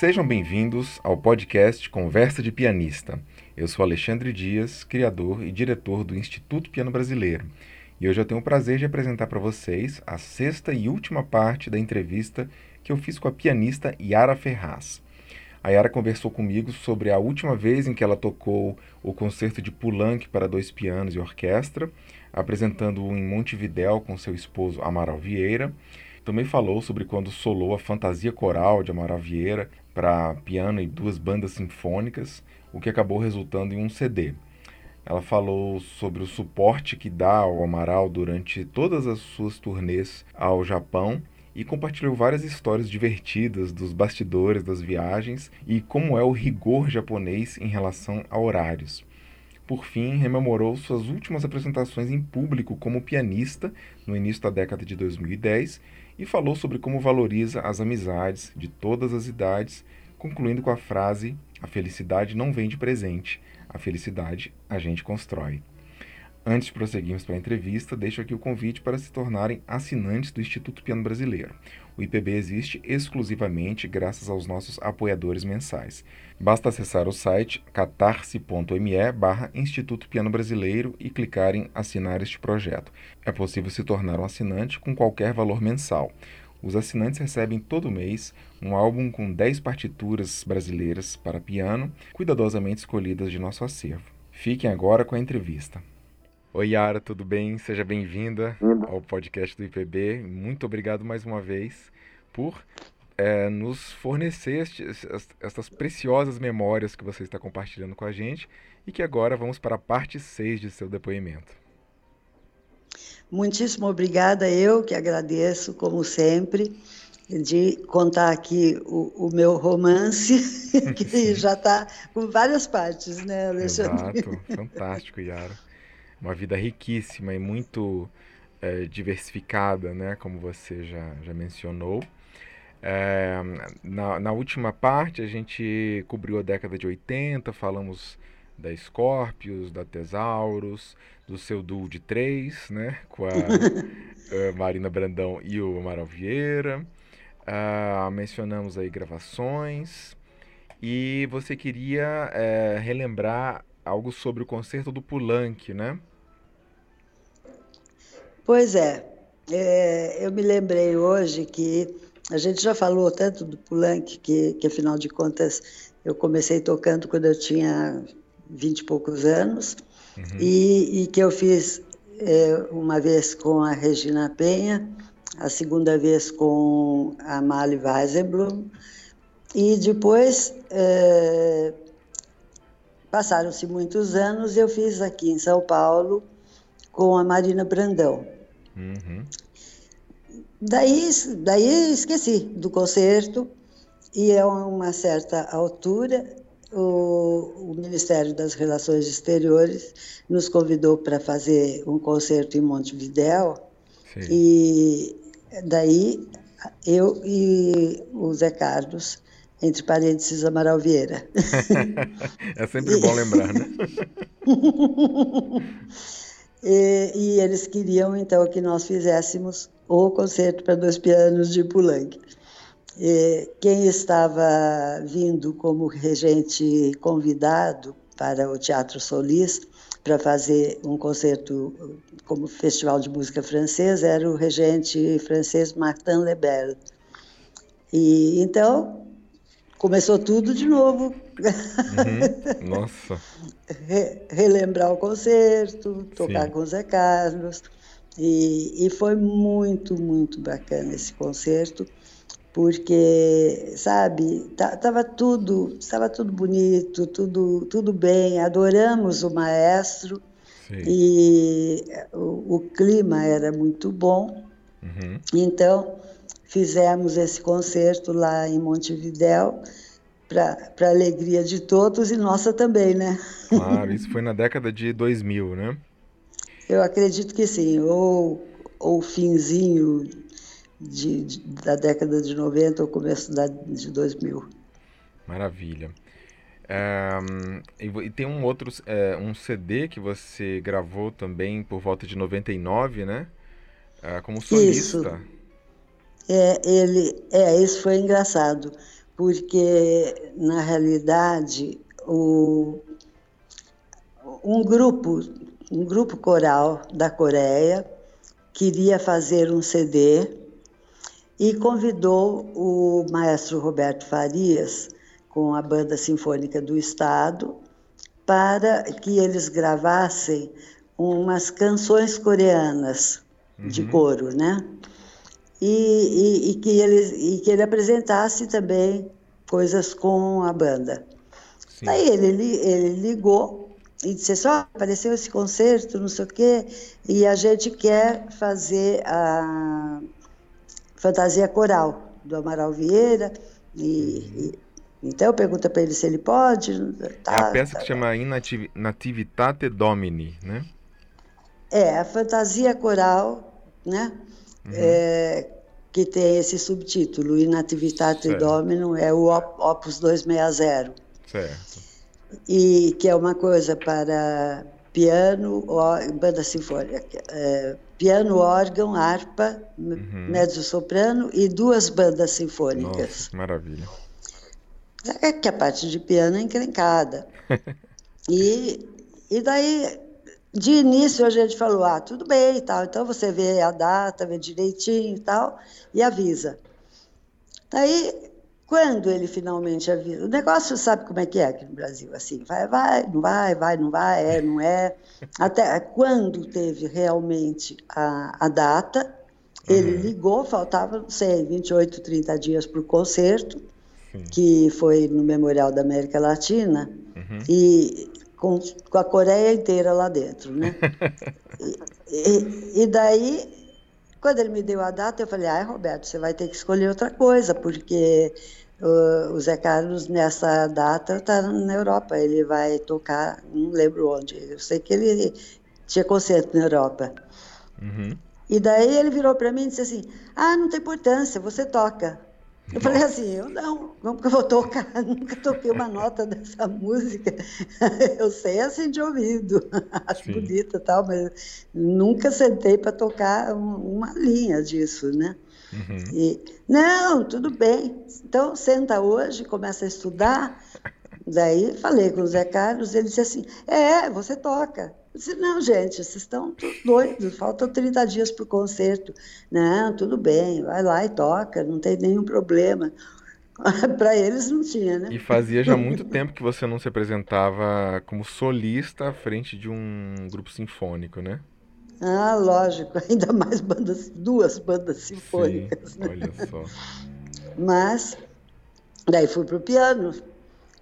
Sejam bem-vindos ao podcast Conversa de Pianista. Eu sou Alexandre Dias, criador e diretor do Instituto Piano Brasileiro. E hoje eu tenho o prazer de apresentar para vocês a sexta e última parte da entrevista que eu fiz com a pianista Yara Ferraz. A Yara conversou comigo sobre a última vez em que ela tocou o concerto de Poulenc para dois pianos e orquestra, apresentando-o em Montevidéu com seu esposo Amaral Vieira. Também falou sobre quando solou a fantasia coral de Amaral Vieira para piano e duas bandas sinfônicas, o que acabou resultando em um CD. Ela falou sobre o suporte que dá ao Amaral durante todas as suas turnês ao Japão e compartilhou várias histórias divertidas dos bastidores das viagens e como é o rigor japonês em relação a horários. Por fim, rememorou suas últimas apresentações em público como pianista no início da década de 2010 e falou sobre como valoriza as amizades de todas as idades, concluindo com a frase: A felicidade não vem de presente, a felicidade a gente constrói. Antes de prosseguirmos para a entrevista, deixo aqui o convite para se tornarem assinantes do Instituto Piano Brasileiro. O IPB existe exclusivamente graças aos nossos apoiadores mensais. Basta acessar o site catarse.me barra Instituto Piano Brasileiro e clicar em assinar este projeto. É possível se tornar um assinante com qualquer valor mensal. Os assinantes recebem todo mês um álbum com 10 partituras brasileiras para piano, cuidadosamente escolhidas de nosso acervo. Fiquem agora com a entrevista. Oi, Yara, tudo bem? Seja bem-vinda ao podcast do IPB. Muito obrigado mais uma vez por é, nos fornecer estes, estas preciosas memórias que você está compartilhando com a gente e que agora vamos para a parte 6 de seu depoimento. Muitíssimo obrigada, eu que agradeço, como sempre, de contar aqui o, o meu romance, que já está com várias partes, né, Alexandre? Exato, fantástico, Yara uma vida riquíssima e muito é, diversificada, né, como você já, já mencionou. É, na, na última parte, a gente cobriu a década de 80, falamos da Scorpius, da Tesaurus, do seu duo de três, né, com a, a Marina Brandão e o Amaral Vieira. Uh, mencionamos aí gravações e você queria é, relembrar algo sobre o concerto do Poulenc, né? Pois é, é, eu me lembrei hoje que a gente já falou tanto do Poulenc, que, que afinal de contas eu comecei tocando quando eu tinha vinte e poucos anos, uhum. e, e, que eu fiz é, uma vez com a Regina Penha, a segunda vez com a Mali Weisenblum, e depois é, passaram-se muitos anos, eu fiz aqui em São Paulo com a Marina Brandão. Uhum. Daí, daí esqueci do concerto e a uma certa altura o, o, Ministério das Relações Exteriores nos convidou para fazer um concerto em Montevidéu Sim. e daí eu e o Zé Carlos entre parênteses Amaral Vieira. é sempre bom lembrar, né? E, e, eles queriam então que nós fizéssemos o concerto para dois pianos de Poulenc. Quem estava vindo como regente convidado para o Teatro Solis para fazer um concerto como Festival de Música Francesa era o regente francês Martin Lebel. E então começou tudo de novo. Uhum. Nossa. Re, relembrar o concerto, tocar Sim. com o Zé Carlos. E, e foi muito, muito bacana esse concerto, porque, sabe, estava tudo, estava tudo bonito, tudo, tudo bem, adoramos o maestro Sim. e o, o, clima era muito bom. Uhum. Então, fizemos esse concerto lá em Montevidéu para alegria de todos e nossa também, né? Claro, isso foi na década de 2000, né? Eu acredito que sim, ou o finzinho de, de, da década de 90 ou começo da, de 2000. Maravilha. É, e, tem um outro, é, um CD que você gravou também por volta de 99, né? É, como solista. Isso. É, ele, é, isso foi engraçado, porque, na realidade, o, um grupo, um grupo coral da Coreia queria fazer um CD e convidou o maestro Roberto Farias com a Banda Sinfônica do Estado para que eles gravassem umas canções coreanas uhum. de coro, né? E, e, e, que ele, e que ele apresentasse também coisas com a banda. Sim. Aí ele, ele ligou e disse assim, oh, apareceu esse concerto, não sei o quê, e a gente quer fazer a fantasia coral do Amaral Vieira, e, e então pergunta para ele se ele pode. Tá, é a peça tá, que tá, chama Nativitate Domini, né? É, a fantasia coral, né? Uhum. É, que tem esse subtítulo, Inativitate certo. Domino, é o Opus 260. Certo. E que é uma coisa para piano, banda sinfônica, é, piano, órgão, harpa, uhum. mezzo-soprano e duas bandas sinfônicas. Nossa, maravilha. É que a parte de piano é encrencada. e, e daí de início a gente falou, ah, tudo bem e tal, então você vê a data, vê direitinho e tal, e avisa. Daí, quando ele finalmente avisa, o negócio sabe como é que é aqui no Brasil, assim, vai, vai, não vai, vai, não vai, é, não é. Até quando teve realmente a, a data, ele uhum. ligou, faltava, não sei, 28, 30 dias para o concerto, Sim. que foi no Memorial da América Latina, uhum. e com, com a Coreia inteira lá dentro, né? e, e, e, daí, quando ele me deu a data, eu falei, ah, Roberto, você vai ter que escolher outra coisa, porque uh, o Zé Carlos, nessa data, está na Europa, ele vai tocar, não lembro onde, eu sei que ele tinha concerto na Europa. Uhum. E daí ele virou para mim e disse assim, ah, não tem importância, você toca. Eu falei assim, eu não, como que eu vou tocar? Nunca toquei uma nota dessa música. Eu sei assim de ouvido, acho Sim. bonita e tal, mas nunca sentei para tocar uma linha disso, né? Uhum. E, não, tudo bem. Então senta hoje, começa a estudar. Daí falei com o Zé Carlos, ele disse assim: É, você toca. Disse, não, gente, vocês estão doidos, faltam 30 dias para o concerto. Não, tudo bem, vai lá e toca, não tem nenhum problema. para eles não tinha, né? E fazia já muito tempo que você não se apresentava como solista à frente de um grupo sinfônico, né? Ah, lógico, ainda mais bandas, duas bandas sinfônicas. Sim, né? olha só. Mas daí fui para o piano,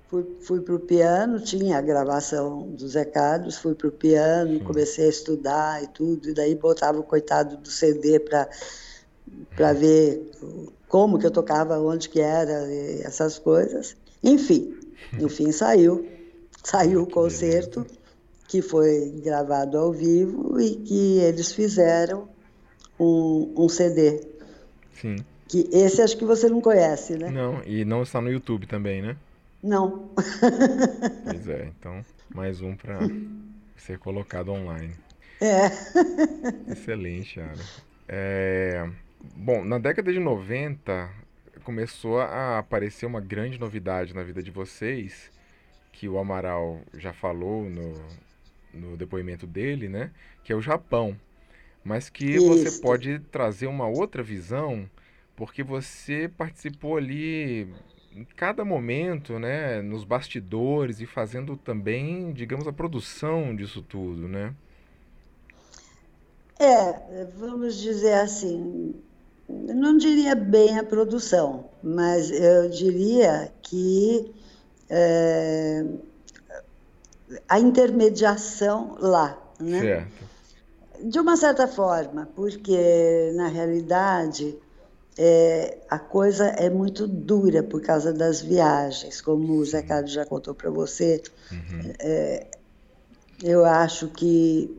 Fui, fui para o piano, tinha a gravação dos recados, fui para o piano, Sim. comecei a estudar e tudo, e daí botava o coitado do CD para para ver como que eu tocava, onde que era, essas coisas. Enfim, no fim saiu, saiu o concerto que foi gravado ao vivo e que eles fizeram um, um CD. Sim. Que esse acho que você não conhece, né? Não, e não está no YouTube também, né? Não. pois é, então mais um para ser colocado online. É. Excelente, Ara. É, bom, na década de 90 começou a aparecer uma grande novidade na vida de vocês, que o Amaral já falou no, no depoimento dele, né? Que é o Japão. Mas que Isso. você pode trazer uma outra visão, porque você participou ali em cada momento, né, nos bastidores e fazendo também, digamos, a produção disso tudo, né? É, vamos dizer assim, não diria bem a produção, mas eu diria que é, a intermediação lá, né? Certo. De uma certa forma, porque na realidade é, a coisa é muito dura por causa das viagens, como o Zé Carlos já contou para você. Uhum. É, eu acho que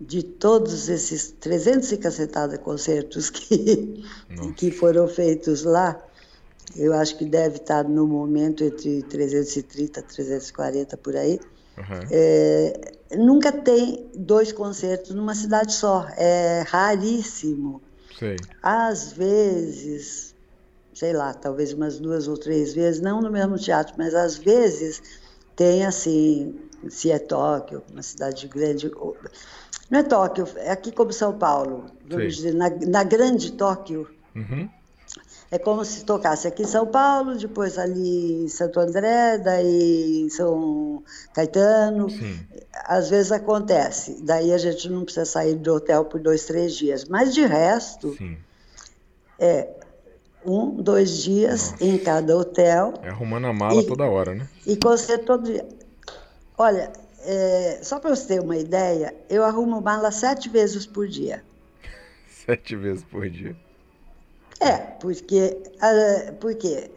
de todos esses 300 e cacetada concertos que, que foram feitos lá, eu acho que deve estar no momento entre 330 e 340 por aí. Uhum. É, nunca tem dois concertos numa cidade só. É raríssimo. Sei. Às vezes, sei lá, talvez umas duas ou três vezes, não no mesmo teatro, mas às vezes tem assim, se é Tóquio, uma cidade grande, não é Tóquio, é aqui como São Paulo, vamos dizer, na, na grande Tóquio. Uhum. É como se tocasse aqui em São Paulo, depois ali em Santo André, daí em São Caetano. Sim. Às vezes acontece. Daí a gente não precisa sair do hotel por dois, três dias. Mas de resto, Sim. é um, dois dias Nossa. em cada hotel. É arrumando a mala e, toda hora, né? E concerto todo dia. Olha, é, só para você ter uma ideia, eu arrumo mala sete vezes por dia. sete vezes por dia. É, porque, porque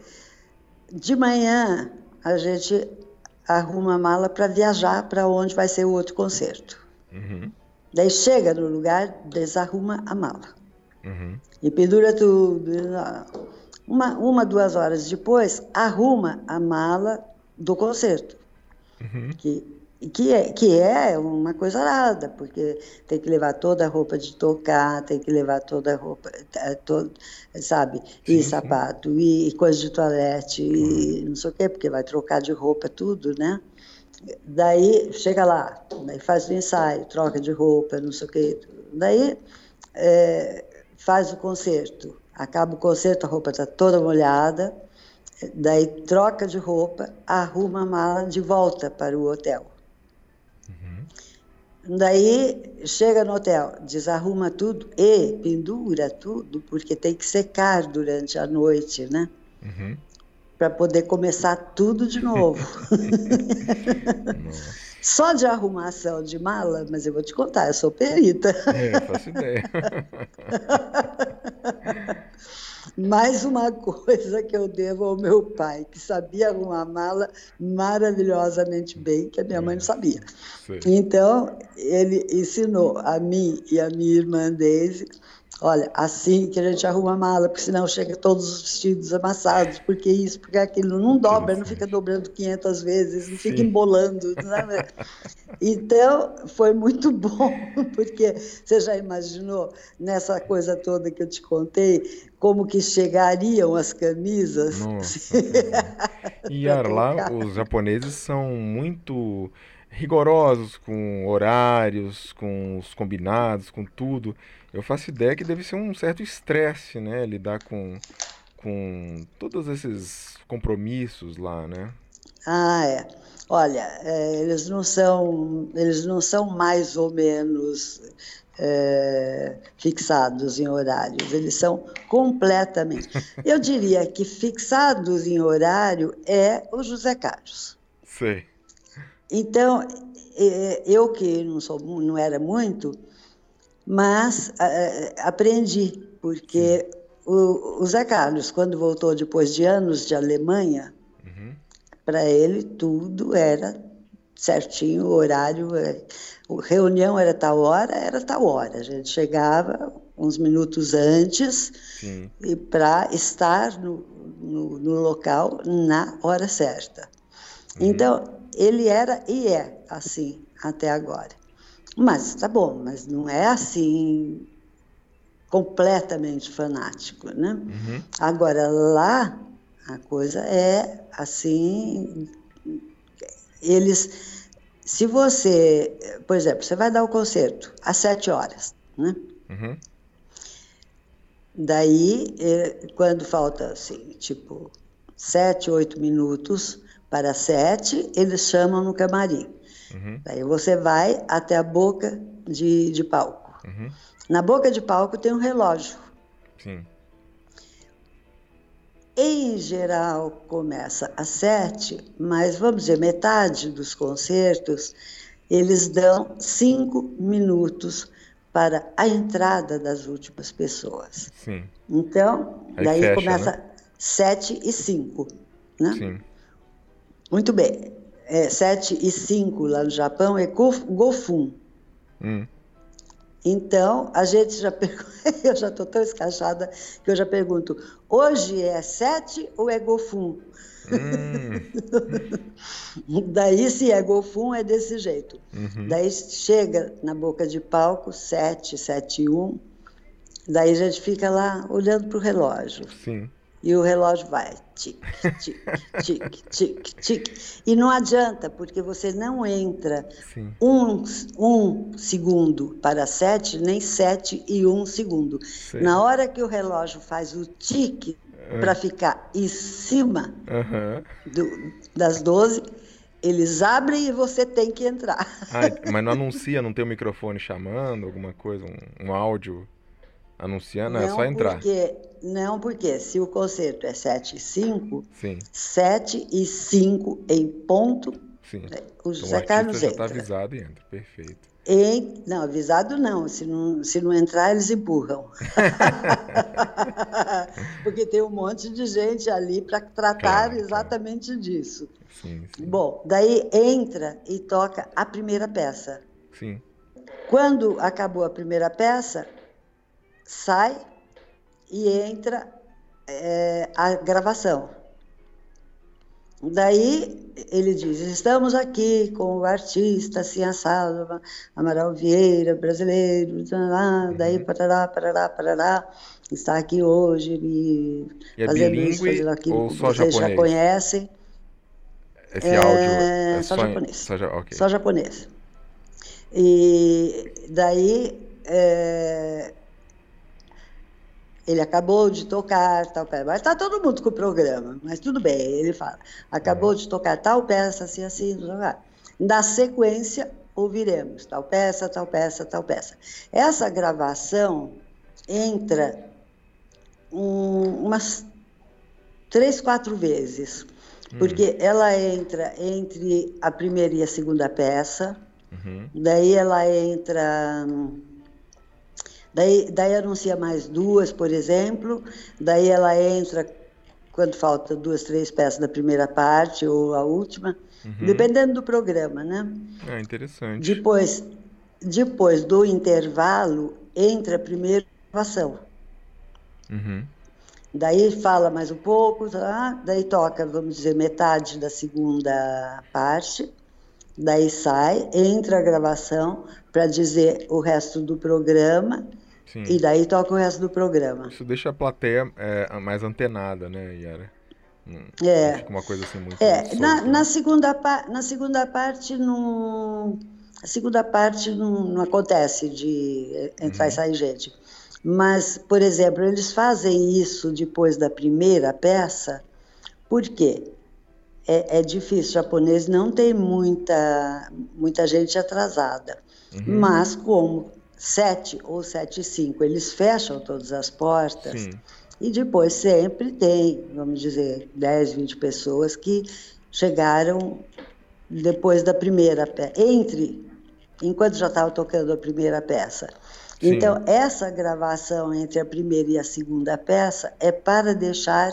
de manhã a gente arruma a mala para viajar para onde vai ser o outro concerto. Uhum. Daí chega no lugar, desarruma a mala. Uhum. E pendura tudo. Uma, uma, duas horas depois, arruma a mala do concerto. Uhum. Que que é, que é uma coisa nada, porque tem que levar toda a roupa de tocar, tem que levar toda a roupa, é, todo, sabe? E sim, sapato, sim. E, coisa de toalete, e não sei o quê, porque vai trocar de roupa tudo, né? Daí chega lá, daí faz o ensaio, troca de roupa, não sei o quê. Daí é, faz o concerto. Acaba o concerto, a roupa está toda molhada, daí troca de roupa, arruma a mala de volta para o hotel. Daí chega no hotel, desarruma tudo e pendura tudo, porque tem que secar durante a noite, né? Uhum. Para poder começar tudo de novo. Só de arrumação de mala, mas eu vou te contar, eu sou perita. É, faço ideia. Mais uma coisa que eu devo ao meu pai, que sabia arrumar mala maravilhosamente bem, que a minha mãe não sabia. Sim. Então, ele ensinou a mim e a minha irmã Daisy Olha, assim que a gente arruma a mala, porque senão chega todos os vestidos amassados, porque isso, porque aquilo. Não dobra, não fica dobrando 500 vezes, não fica embolando. Sabe? Então, foi muito bom, porque você já imaginou, nessa coisa toda que eu te contei, como que chegariam as camisas? Nossa. e lá, os japoneses são muito rigorosos com horários, com os combinados, com tudo. Eu faço ideia que deve ser um certo estresse, né? Lidar com, com todos esses compromissos lá, né? Ah, é. Olha, é, eles não são, eles não são mais ou menos é, fixados em horários, eles são completamente. Eu diria que fixados em horário é o José Carlos. Sei. Então, é, eu que não, sou, não era muito, mas aprendi, porque o, o, Zé Carlos, quando voltou depois de anos de Alemanha, uhum. para ele tudo era certinho, o horário, é, reunião era tal hora, era tal hora. A gente chegava uns minutos antes Sim. e para estar no, no, no, local na hora certa. Uhum. Então, ele era e é assim até agora. Mas tá bom, mas não é assim completamente fanático, né? Uhum. Agora lá a coisa é assim, eles, se você, por exemplo, você vai dar o concerto às sete horas, né? Uhum. Daí, eh, quando falta assim, tipo sete, oito minutos para sete, eles chamam no camarim. Uhum. Daí você vai até a boca de, de palco. Uhum. Na boca de palco tem um relógio. Sim. Em geral, começa às sete, mas vamos dizer, metade dos concertos, eles dão cinco minutos para a entrada das últimas pessoas. Sim. Então, Aí daí fecha, começa né? sete e cinco, né? Sim. Muito bem é, 7 e 5 lá no Japão é Gofun. Hum. Então, a gente já eu já estou tão escachada que eu já pergunto, hoje é 7 ou é Gofun? Hum. Daí, se é Gofun, é desse jeito. Uhum. Daí chega na boca de palco, 7, 7 e 1. Daí a gente fica lá olhando para o relógio. Sim. E o relógio vai tic, tic, tic, tic, tic. E não adianta, porque você não entra um, um segundo para sete, nem sete e um segundo. Sim. Na hora que o relógio faz o tique uhum. para ficar em cima uhum. do, das 12, eles abrem e você tem que entrar. Ah, mas não anuncia, não tem o um microfone chamando, alguma coisa, um, um áudio anunciando, não, é só entrar. Porque, não, porque se o concerto é 7 e 5, Sim. 7 e 5 em ponto, Sim. Né, o José então, o Carlos já está avisado e entra, perfeito. Em, não, avisado não. Se, não. se não entrar, eles empurram. Porque tem um monte de gente ali para tratar claro, exatamente claro. disso. Sim, sim. Bom, daí entra e toca a primeira peça. Sim. Quando acabou a primeira peça, sai e entra é, a gravação. Daí ele diz: estamos aqui com o artista assim assado, Amaral Vieira, brasileiro, uhum. daí parará, parará, parará, está aqui hoje e, e é fazendo isso, fazendo aquilo que só vocês japonês? já conhecem. Esse é, áudio é só, só japonês. Só, okay. só, japonês. E daí é, ele acabou de tocar tal peça, mas está todo mundo com o programa, mas tudo bem, ele fala, acabou de tocar tal peça, assim, assim, na sequência ouviremos tal peça, tal peça, tal peça. Essa gravação entra um, umas três, quatro vezes, hum. porque ela entra entre a primeira e a segunda peça, uhum. daí ela entra Daí, daí anuncia mais duas, por exemplo, daí ela entra quando falta duas, três peças da primeira parte ou a última, uhum. dependendo do programa, né? É interessante. Depois, depois do intervalo, entra a primeira gravação. Uhum. Daí fala mais um pouco, tá? daí toca, vamos dizer, metade da segunda parte, daí sai, entra a gravação para dizer o resto do programa Sim. E daí toca o resto do programa. Isso deixa a plateia é, mais antenada, né, Yara? é. Fica uma coisa assim muito. É, solta, na, né? na, segunda, na segunda parte não. A segunda parte não, não acontece de entrar uhum. e sair gente. Mas, por exemplo, eles fazem isso depois da primeira peça, por quê? É, é difícil, o japonês não tem muita, muita gente atrasada. Uhum. Mas, como 7 ou 7 e 5, eles fecham todas as portas Sim. e depois sempre tem, vamos dizer, 10, 20 pessoas que chegaram depois da primeira peça, entre, enquanto já estava tocando a primeira peça. Sim. Então, essa gravação entre a primeira e a segunda peça é para deixar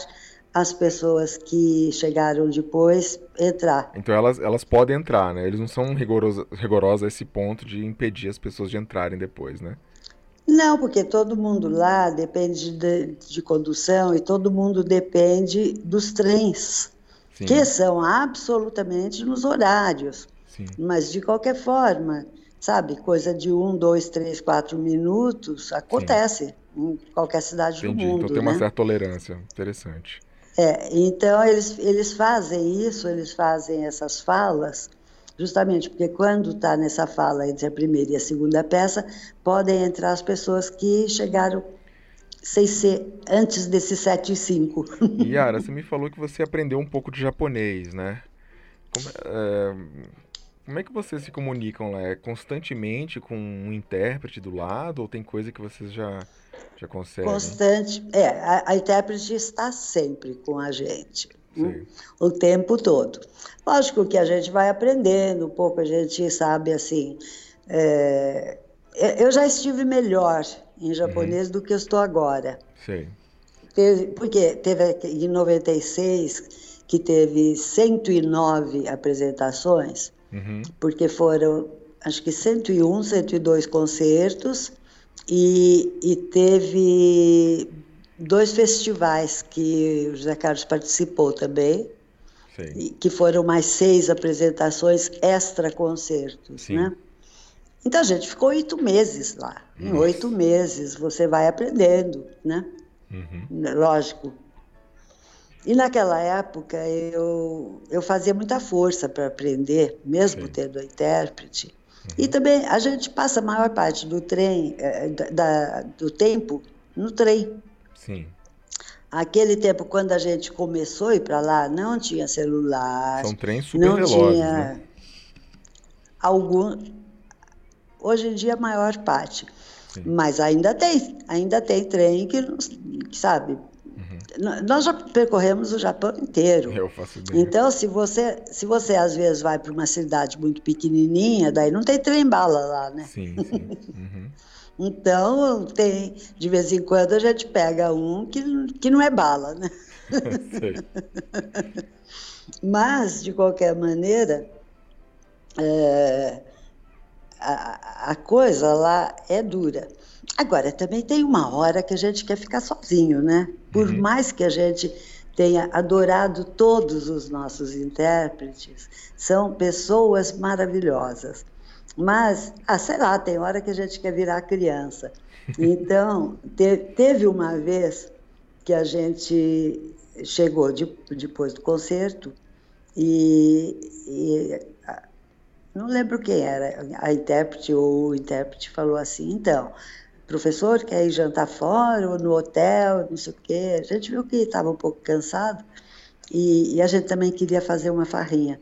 as pessoas que chegaram depois entrar. Então elas, elas podem entrar, né? Eles não são rigorosos, rigorosos a esse ponto de impedir as pessoas de entrarem depois, né? Não, porque todo mundo lá depende de, de condução e todo mundo depende dos trens, Sim. que são absolutamente nos horários. Sim. Mas de qualquer forma, sabe, coisa de um, dois, três, quatro minutos acontece Sim. em qualquer cidade Entendi. do mundo. Então tem né? uma certa tolerância. Interessante. É, então eles, eles fazem isso, eles fazem essas falas, justamente porque quando está nessa fala entre a primeira e a segunda peça, podem entrar as pessoas que chegaram sem ser antes desse 7 e 5. Yara, você me falou que você aprendeu um pouco de japonês, né? Como é, como é que vocês se comunicam lá? É constantemente com um intérprete do lado ou tem coisa que vocês já já consegue. Constante. É, a, a intérprete está sempre com a gente. Hum, o tempo todo. Lógico que a gente vai aprendendo um pouco, a gente sabe assim. É, eu já estive melhor em japonês uhum. do que eu estou agora. Sim. Teve, porque teve em 96 que teve 109 apresentações, uhum. porque foram acho que 101, 102 concertos e, e teve dois festivais que o José Carlos participou também, Sim. que foram mais seis apresentações extra-concertos, né? Então a gente ficou oito meses lá. Nossa. Em oito meses você vai aprendendo, né? Uhum. Lógico. E naquela época eu, eu fazia muita força para aprender, mesmo Sim. tendo a intérprete. Uhum. E também a gente passa a maior parte do trem, eh, da, do tempo no trem. Sim. Aquele tempo, quando a gente começou a ir para lá, não tinha celular. São trens super não tinha né? algum. Hoje em dia, a maior parte. Sim. Mas ainda tem, ainda tem trem que, sabe, uhum. Nós já percorremos o Japão inteiro. Eu faço bem. Então, se você, se você às vezes vai para uma cidade muito pequenininha, daí não tem trem bala lá, né? Sim, sim. Uhum. então, tem, de vez em quando a gente pega um que, que não é bala, né? Mas, de qualquer maneira, é, a, a coisa lá é dura. Agora, também tem uma hora que a gente quer ficar sozinho, né? Por uhum. mais que a gente tenha adorado todos os nossos intérpretes, são pessoas maravilhosas. Mas, ah, sei lá, tem hora que a gente quer virar criança. Então, te, teve uma vez que a gente chegou de, depois do concerto e, e não lembro quem era, a intérprete ou o intérprete falou assim, então, professor quer ir jantar fora ou no hotel, não sei o quê. A gente viu que estava um pouco cansado e, e, a gente também queria fazer uma farrinha.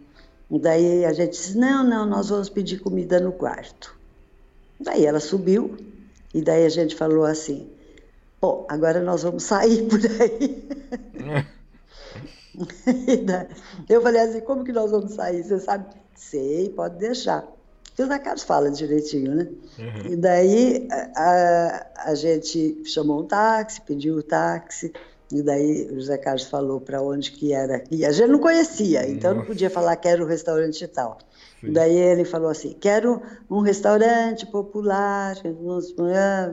Daí a gente disse, não, não, nós vamos pedir comida no quarto. Daí ela subiu e daí a gente falou assim, bom, agora nós vamos sair por aí. eu falei assim, como que nós vamos sair? Você sabe Sei, pode deixar. Zé Carlos fala direitinho, né? Uhum. E daí a, a, gente chamou um táxi, pediu o táxi, e daí o José Carlos falou para onde que era. E a gente não conhecia, então Nossa. não podia falar que era o restaurante e tal. Sim. Daí ele falou assim: quero um restaurante popular,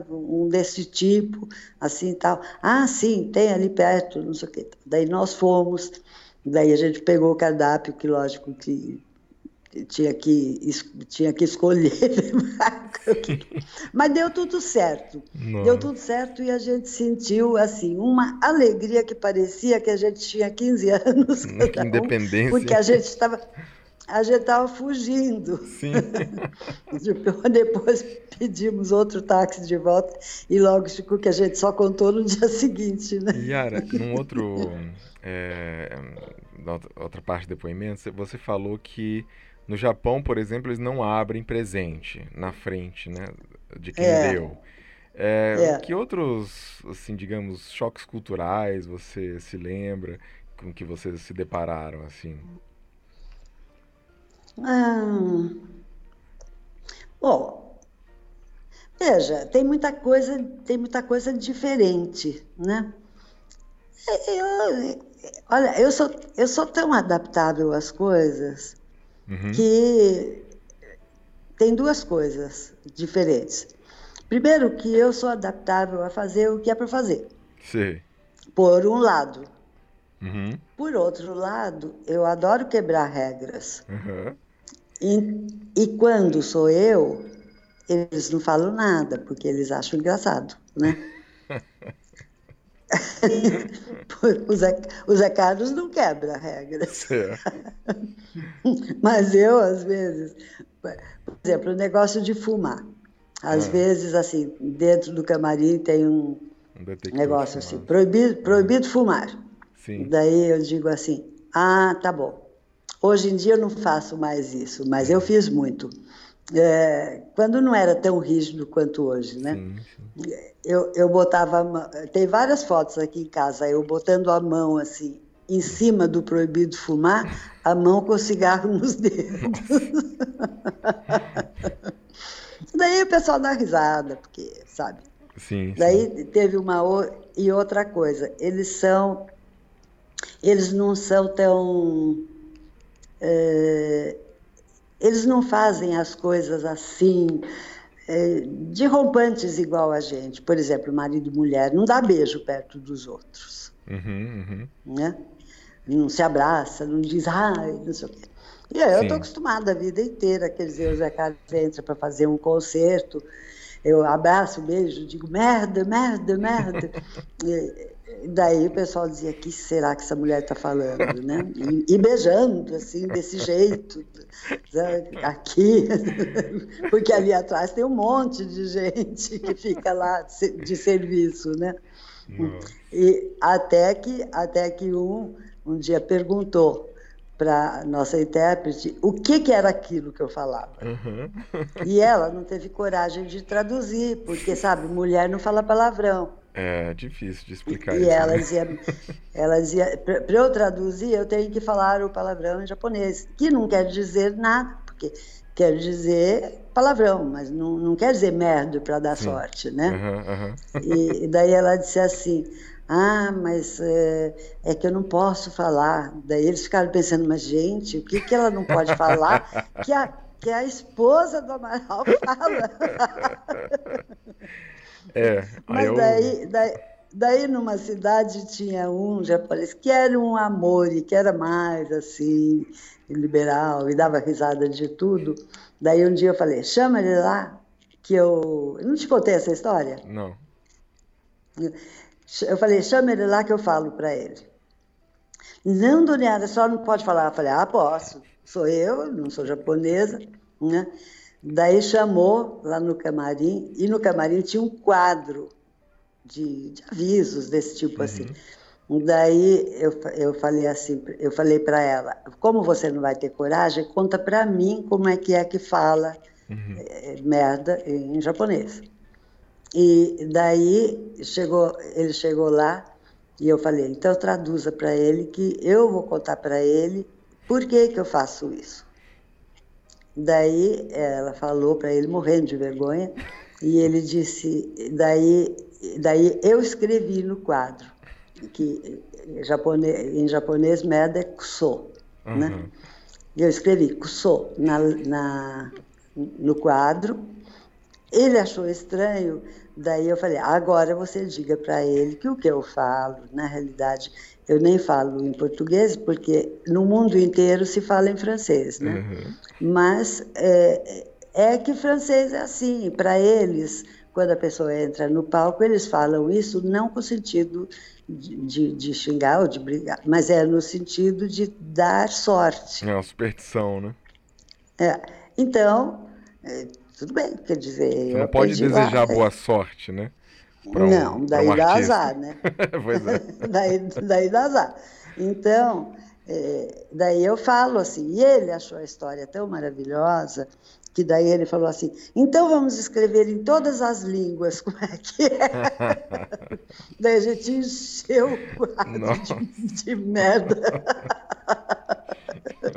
um desse tipo, assim e tal. Ah, sim, tem ali perto, não sei o quê. Daí nós fomos, daí a gente pegou o cardápio, que lógico que tinha que, tinha que escolher. Mas deu tudo certo. Deu tudo certo e a gente sentiu assim uma alegria que parecia que a gente tinha 15 anos. Que independência. Um, porque a gente estava a gente estava fugindo. Sim. Depois pedimos outro táxi de volta e logo ficou que a gente só contou no dia seguinte, né? Yara, num outro é, outra parte do depoimento, você falou que no Japão, por exemplo, eles não abrem presente na frente, né, de quem é. deu. É, é. Que outros, assim, digamos, choques culturais você se lembra com que vocês se depararam, assim? Ah, bom, veja, tem muita coisa, tem muita coisa diferente, né? Eu, olha, eu sou, eu sou tão adaptável às coisas uhum. que tem duas coisas diferentes. Primeiro, que eu sou adaptável a fazer o que é para fazer. Sim. Por um lado. Uhum. Por outro lado, eu adoro quebrar regras. Uhum. E, e quando sou eu, eles não falam nada, porque eles acham engraçado, né? o, Zé, Carlos não quebra regras. É. Mas eu, às vezes, por exemplo, o negócio de fumar. Às ah. vezes, assim, dentro do camarim tem um, um negócio assim, proibido, proibido fumar. Sim. Daí eu digo assim, ah, tá bom. Hoje em dia eu não faço mais isso, mas eu fiz muito. É, quando não era tão rígido quanto hoje, né? Sim, sim. Eu, eu botava, tem várias fotos aqui em casa, eu botando a mão assim em cima do proibido fumar, a mão com o cigarro nos dedos. Daí o pessoal dá risada, porque, sabe? Sim. Daí sim. teve uma e outra coisa, eles são, eles não são tão é, eles não fazem as coisas assim, de rompantes igual a gente. Por exemplo, marido e mulher não dá beijo perto dos outros. Uhum, uhum. Né? Não se abraça, não diz, ai, não sei o quê. E eu estou acostumada a vida inteira, quer dizer, o Zé Carlos entra para fazer um concerto, eu abraço, beijo, digo merda, merda, merda. daí o pessoal dizia, que será que essa mulher está falando, né? E, e, beijando, assim, desse jeito, né? aqui, porque ali atrás tem um monte de gente que fica lá de serviço, né? E até que, até que um, um dia perguntou, para nossa intérprete o que, que era aquilo que eu falava. Uhum. e ela não teve coragem de traduzir, porque, sabe, mulher não fala palavrão. É difícil de explicar e, isso. E ela né? dizia, ela dizia para eu traduzir, eu tenho que falar o palavrão em japonês, que não quer dizer nada, porque quer dizer palavrão, mas não, não quer dizer merda para dar Sim. sorte, né? Uhum, uhum. E, e daí ela disse assim, ah, mas é, é, que eu não posso falar. Daí eles ficaram pensando, mas gente, o que, que ela não pode falar que a, que a esposa do Amaral fala? É, mas eu... daí, daí, daí numa cidade tinha um japonês que era um amor e que era mais assim, liberal e dava risada de tudo. Daí um dia eu falei, chama ele lá, que eu... eu não te contei essa história? Não. Eu falei, chama ele lá que eu falo para ele. Não, dona só não pode falar. Eu falei, ah, posso. Sou eu, não sou japonesa. Né? Daí chamou lá no camarim, e no camarim tinha um quadro de, de avisos desse tipo uhum. assim. Daí eu, eu falei assim, eu falei para ela, como você não vai ter coragem, conta para mim como é que é que fala uhum. é, merda em japonês. E daí chegou, ele chegou lá e eu falei, então traduza para ele que eu vou contar para ele por que, que eu faço isso. Daí ela falou para ele, morrendo de vergonha, e ele disse, daí, daí eu escrevi no quadro, que japonês, em japonês meda é kuso, uhum. né? Eu escrevi kuso na, na, no quadro. Ele achou estranho, Daí eu falei, agora você diga para ele que o que eu falo, na realidade, eu nem falo em português, porque no mundo inteiro se fala em francês, né? Uhum. Mas é, é que francês é assim, para eles, quando a pessoa entra no palco, eles falam isso não com o sentido de, de, de xingar ou de brigar, mas é no sentido de dar sorte. É uma superstição, né? É. Então, é, tudo bem, quer dizer. Você não pode desejar lá, boa sorte, né? Um, não, daí um dá azar, né? pois é. daí, daí dá azar. Então, é, daí eu falo assim, e ele achou a história tão maravilhosa que daí ele falou assim, então vamos escrever em todas as línguas como é que é. daí a gente encheu o quadro de, de merda.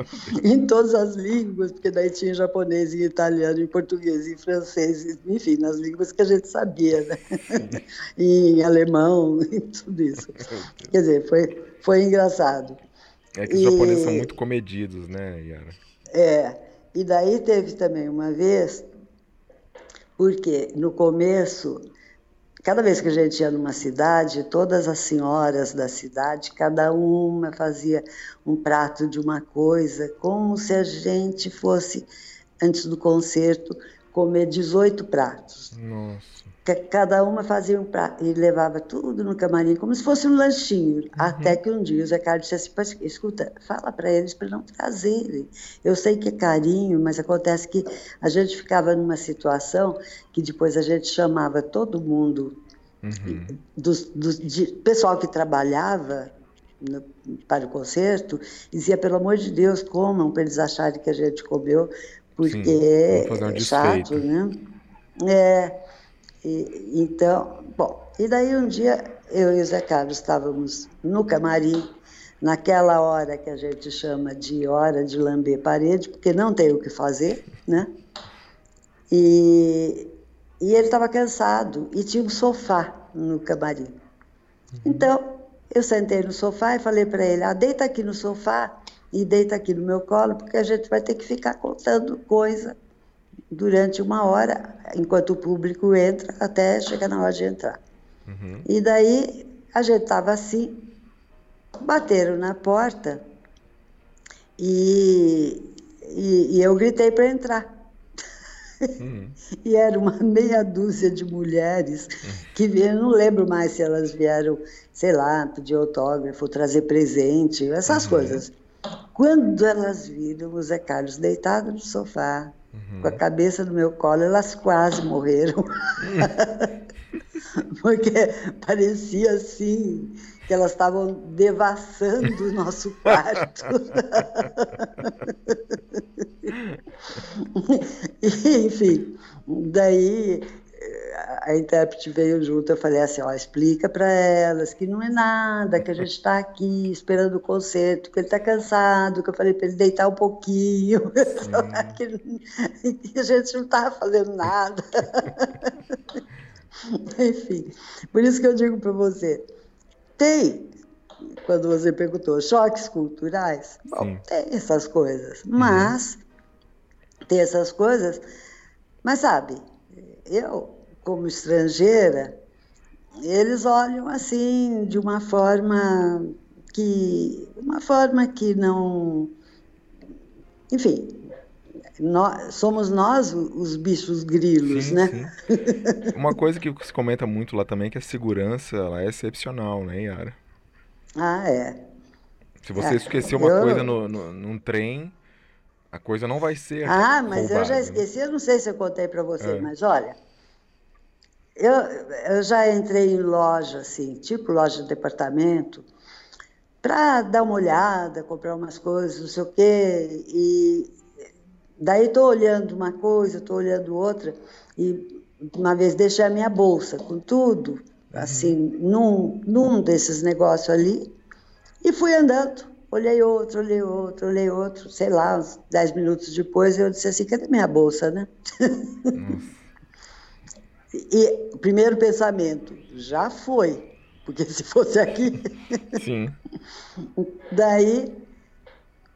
em todas as línguas, porque daí tinha japonês, e italiano, e português, e francês, enfim, nas línguas que a gente sabia, né? em alemão, e tudo isso. Quer dizer, foi, foi engraçado. É que os e... japoneses são muito comedidos, né, Yara? É, e daí teve também uma vez, porque no começo Cada vez que a gente ia numa cidade, todas as senhoras da cidade, cada uma fazia um prato de uma coisa, como se a gente fosse, antes do concerto, comer 18 pratos. Nossa. Cada uma fazia um prato e levava tudo no camarim, como se fosse um lanchinho. Uhum. Até que um dia o Zé Carlos disse assim: escuta, fala para eles para não trazerem. Eu sei que é carinho, mas acontece que a gente ficava numa situação que depois a gente chamava todo mundo, uhum. de, pessoal que trabalhava no, para o concerto, dizia: pelo amor de Deus, comam para eles acharem que a gente comeu, porque Sim, um é chato, né? É. E, então, bom, e daí um dia eu e o Zé Carlos estávamos no camarim, naquela hora que a gente chama de hora de lamber parede, porque não tem o que fazer, né? E, e ele estava cansado e tinha um sofá no camarim. Uhum. Então, eu sentei no sofá e falei para ele: ah, deita aqui no sofá e deita aqui no meu colo, porque a gente vai ter que ficar contando coisa durante uma hora, enquanto o público entra, até chegar na hora de entrar. Uhum. E daí a gente estava assim, bateram na porta e, e, e eu gritei para entrar. Uhum. e era uma meia dúzia de mulheres que vieram, não lembro mais se elas vieram, sei lá, pedir autógrafo, trazer presente, essas uhum. coisas. Quando elas viram o Zé Carlos deitado no sofá, uhum. com a cabeça no meu colo, elas quase morreram. Porque parecia assim que elas estavam devassando o nosso quarto. Enfim, daí a intérprete veio junto, eu falei assim, ó, explica para elas que não é nada, que a gente está aqui esperando o concerto, que ele está cansado, que eu falei para ele deitar um pouquinho, que, que a gente não estava fazendo nada. Enfim, por isso que eu digo para você, tem, quando você perguntou, choques culturais, bom, tem essas coisas, uhum. mas tem essas coisas, mas sabe, eu como estrangeira, eles olham assim de uma forma que uma forma que não enfim nós, somos nós os bichos grilos, sim, né? Sim. Uma coisa que se comenta muito lá também é que a segurança ela é excepcional, né, Yara? Ah, é. Se você é, esquecer uma eu... coisa no, no, num trem, a coisa não vai ser. Ah, mas roubada, eu já né? esqueci, né? eu não sei se eu contei para você, é. mas olha, eu, eu já entrei em loja, assim, tipo loja de departamento, para dar uma olhada, comprar umas coisas, não sei o quê. E daí estou olhando uma coisa, estou olhando outra, e uma vez deixei a minha bolsa com tudo, uhum. assim, num, num desses negócios ali, e fui andando. Olhei outro, olhei outro, olhei outro, sei lá, uns dez minutos depois eu disse assim, cadê minha bolsa, né? E o primeiro pensamento, já foi, porque se fosse aqui. Sim. Daí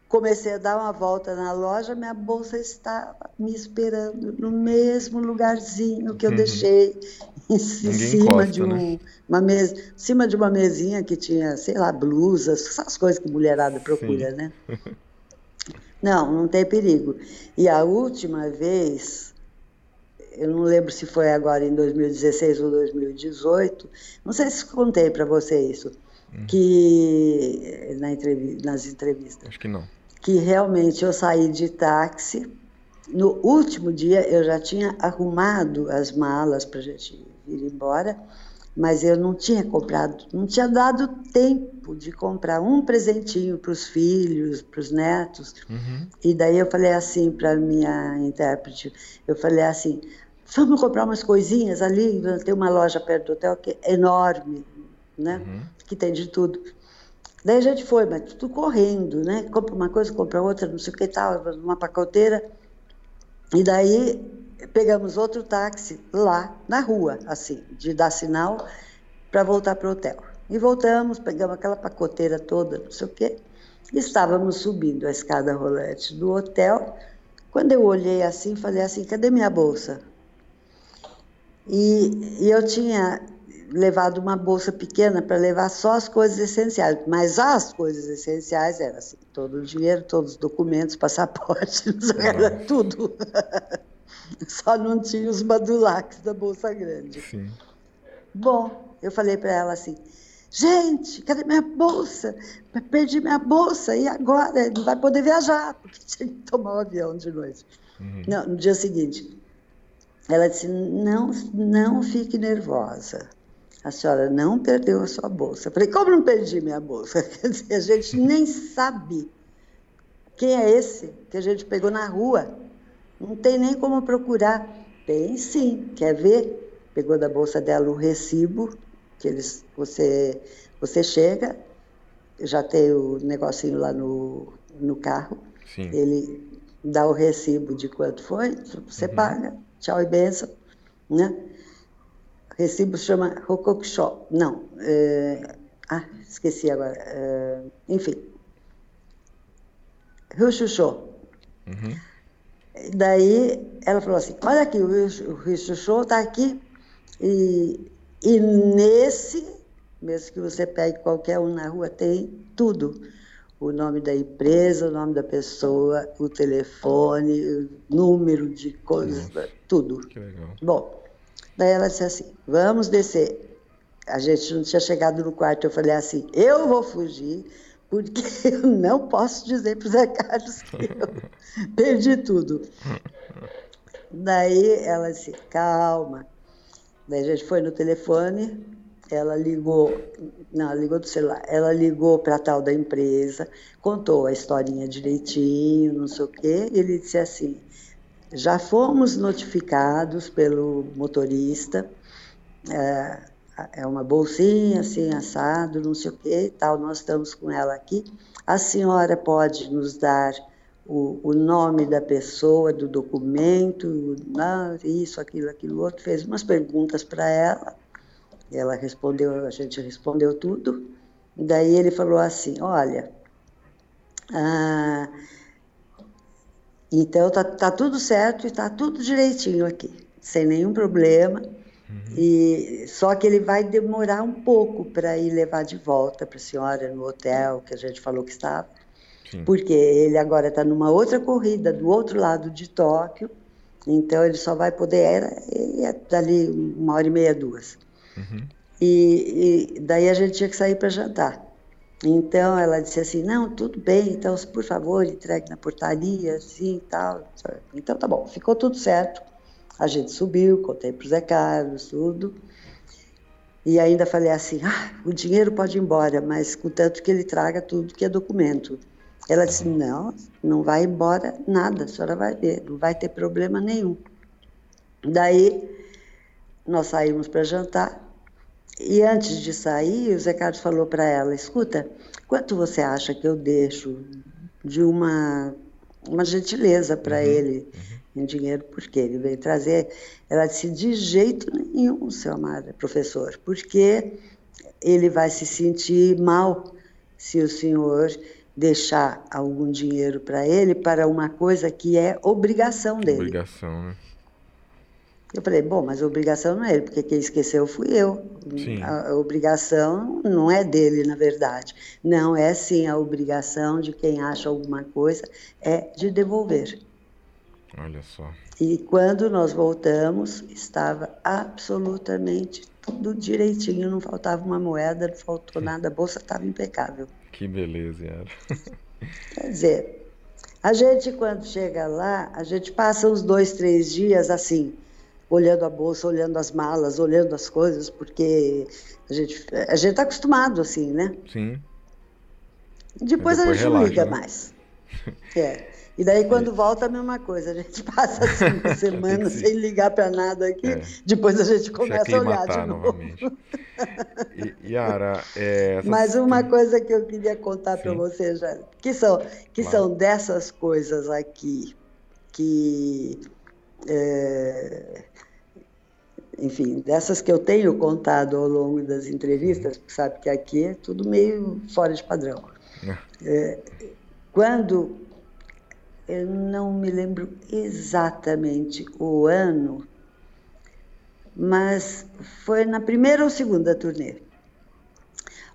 comecei a dar uma volta na loja, minha bolsa estava me esperando no mesmo lugarzinho que eu uhum. deixei em cima encosta, de um, né? uma mesa, cima de uma mesinha que tinha, sei lá, blusas, essas coisas que mulherada procura, Sim. né? Não, não tem perigo. E a última vez eu não lembro se foi agora em 2016 ou 2018, não sei se contei para você isso, hum. que na entrev nas entrevistas. Acho que não. Que realmente eu saí de táxi. No último dia eu já tinha arrumado as malas para a gente ir embora, mas eu não tinha comprado, não tinha dado tempo de comprar um presentinho para os filhos, para os netos. Uhum. E daí eu falei assim para minha intérprete, eu falei assim, vamos comprar umas coisinhas ali, tem uma loja perto do hotel que é enorme, né? Uhum. Que tem de tudo. Daí a gente foi, mas tudo correndo, né? Compra uma coisa, compra outra, não sei o que tal, uma pacoteira. E daí pegamos outro táxi lá na rua, assim, de dar sinal para voltar para o hotel. E voltamos, pegamos aquela pacoteira toda, não sei o quê. Estávamos subindo a escada rolante do hotel. Quando eu olhei assim, falei assim: cadê minha bolsa? E, e eu tinha levado uma bolsa pequena para levar só as coisas essenciais, mas as coisas essenciais eram assim, todo o dinheiro, todos os documentos, passaporte, era tudo. só não tinha os badulaques da bolsa grande. Sim. Bom, eu falei para ela assim, gente, cadê minha bolsa? Perdi minha bolsa e agora não vai poder viajar, porque tinha que tomar o um avião de noite. Uhum. Não, no dia seguinte. Ela disse: não, não fique nervosa. A senhora não perdeu a sua bolsa. Eu falei: como não perdi minha bolsa? Quer dizer, a gente nem sabe quem é esse que a gente pegou na rua. Não tem nem como procurar. Tem sim, quer ver? Pegou da bolsa dela o recibo, que eles, você, você chega, já tem o negocinho lá no, no carro, sim. ele dá o recibo de quanto foi, você uhum. paga tchau e benção, né? Recibo se chama Rokokusho. Não, é... ah, esqueci agora. É... Enfim, Ryushusho. Uhum. Daí ela falou assim, olha aqui, o Ryushusho está aqui e, e nesse, mesmo que você pegue qualquer um na rua, tem tudo. o nome da empresa, o nome da pessoa, o telefone, o número de coisas, tudo. Que legal. Bom, daí ela disse assim: vamos descer. A gente não tinha chegado no quarto, eu falei assim: eu vou fugir, porque eu não posso dizer para o Zé Carlos que eu perdi tudo. Daí ela disse: calma. Daí a gente foi no telefone, ela ligou, não, ligou do celular, ela ligou para a tal da empresa, contou a historinha direitinho, não sei o quê, e ele disse assim, já fomos notificados pelo motorista, é, é uma bolsinha assim, assado, não sei o quê e tal, nós estamos com ela aqui, a senhora pode nos dar o, o nome da pessoa, do documento, isso, aquilo, aquilo outro, fez umas perguntas para ela, ela respondeu, a gente respondeu tudo. Daí ele falou assim: Olha, ah, então tá, tá tudo certo e tá tudo direitinho aqui, sem nenhum problema. Uhum. E só que ele vai demorar um pouco para ir levar de volta para a senhora no hotel que a gente falou que estava, Sim. porque ele agora está numa outra corrida do outro lado de Tóquio, então ele só vai poder era, é dali uma hora e meia, duas. Uhum. E, e, daí a gente tinha que sair para jantar. Então ela disse assim: Não, tudo bem, então por favor, entregue na portaria, assim e tal. Então tá bom, ficou tudo certo. A gente subiu, contei para o Zé Carlos, tudo. E ainda falei assim: ah, o dinheiro pode ir embora, mas contanto que ele traga tudo que é documento. Ela disse: Não, não vai embora nada, a senhora vai ver, não vai ter problema nenhum. Daí nós saímos para jantar e antes de sair, o Zé Carlos falou para ela: escuta, quanto você acha que eu deixo de uma, uma gentileza para uhum, ele uhum. Em dinheiro? Porque ele veio trazer. Ela disse: de jeito nenhum, seu amado professor, porque ele vai se sentir mal se o senhor deixar algum dinheiro para ele para uma coisa que é obrigação dele. Obrigação, né? Eu falei, bom, mas a obrigação não é ele, porque quem esqueceu fui eu. Sim. A, a obrigação não é dele, na verdade. Não, é sim a obrigação de quem acha alguma coisa, é de devolver. Olha só. E quando nós voltamos, estava absolutamente tudo direitinho, não faltava uma moeda, não faltou nada, a bolsa estava impecável. Que beleza, Yara. Quer dizer, a gente quando chega lá, a gente passa uns dois, três dias assim, olhando a bolsa, olhando as malas, olhando as coisas, porque a gente a gente está acostumado assim, né? Sim. Depois, depois a gente relaxa, não liga né? mais. É. E daí quando volta a mesma coisa, a gente passa cinco semanas sem ligar para nada aqui, é. depois a gente começa a olhar de novo. Novamente. E, Yara, é, essas... Mas uma coisa que eu queria contar para você já, que são que claro. são dessas coisas aqui que é, enfim, dessas que eu tenho contado ao longo das entrevistas, porque sabe que aqui é tudo meio fora de padrão. É, é quando eu não me lembro exatamente o ano, mas foi na primeira ou segunda turnê,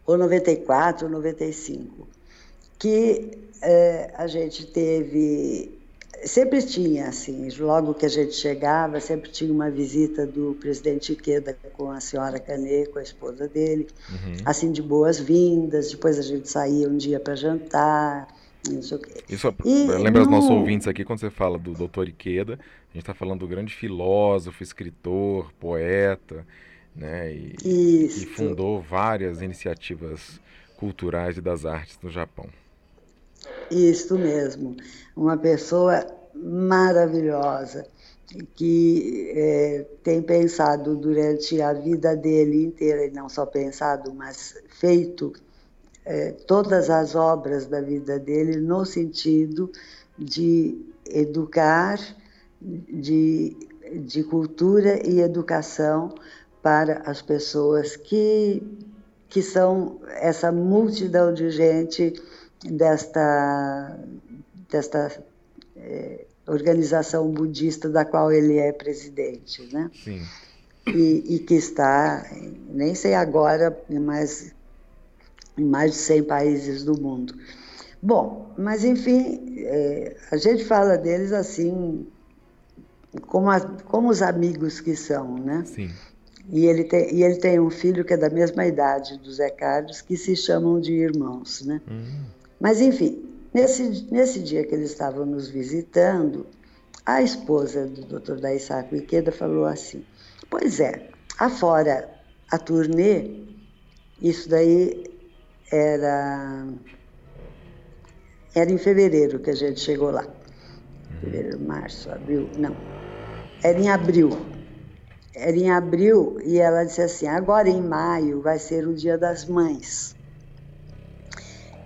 ou 94 ou 95, que é, a gente teve sempre tinha, assim, logo que a gente chegava, sempre tinha uma visita do presidente Iqueda com a senhora Caneco, a esposa dele, uhum. assim, de boas-vindas, depois a gente saía um dia para jantar, não sei o quê. Isso, e lembra os nossos ouvintes aqui, quando você fala do doutor Iqueda, a gente está falando do grande filósofo, escritor, poeta, né, e, e fundou várias iniciativas culturais e das artes no Japão. Isso mesmo, uma pessoa maravilhosa que é, tem pensado durante a vida dele inteira, e não só pensado, mas feito é, todas as obras da vida dele no sentido de educar, de, de cultura e educação para as pessoas que, que são essa multidão de gente desta, desta é, organização budista da qual ele é presidente, né? Sim. E, e, que está, nem sei agora, mas em mais de 100 países do mundo. Bom, mas enfim, é, a gente fala deles assim, como, a, como os amigos que são, né? Sim. E ele, tem, e ele tem um filho que é da mesma idade do Zé Carlos, que se chamam de irmãos, né? Hum. Mas enfim, nesse, nesse dia que eles estavam nos visitando, a esposa do Dr. Daissaco Iqueda falou assim, pois é, afora a turnê, isso daí era era em fevereiro que a gente chegou lá. Fevereiro, março, abril, não. Era em abril. Era em abril e ela disse assim: agora em maio vai ser o Dia das Mães.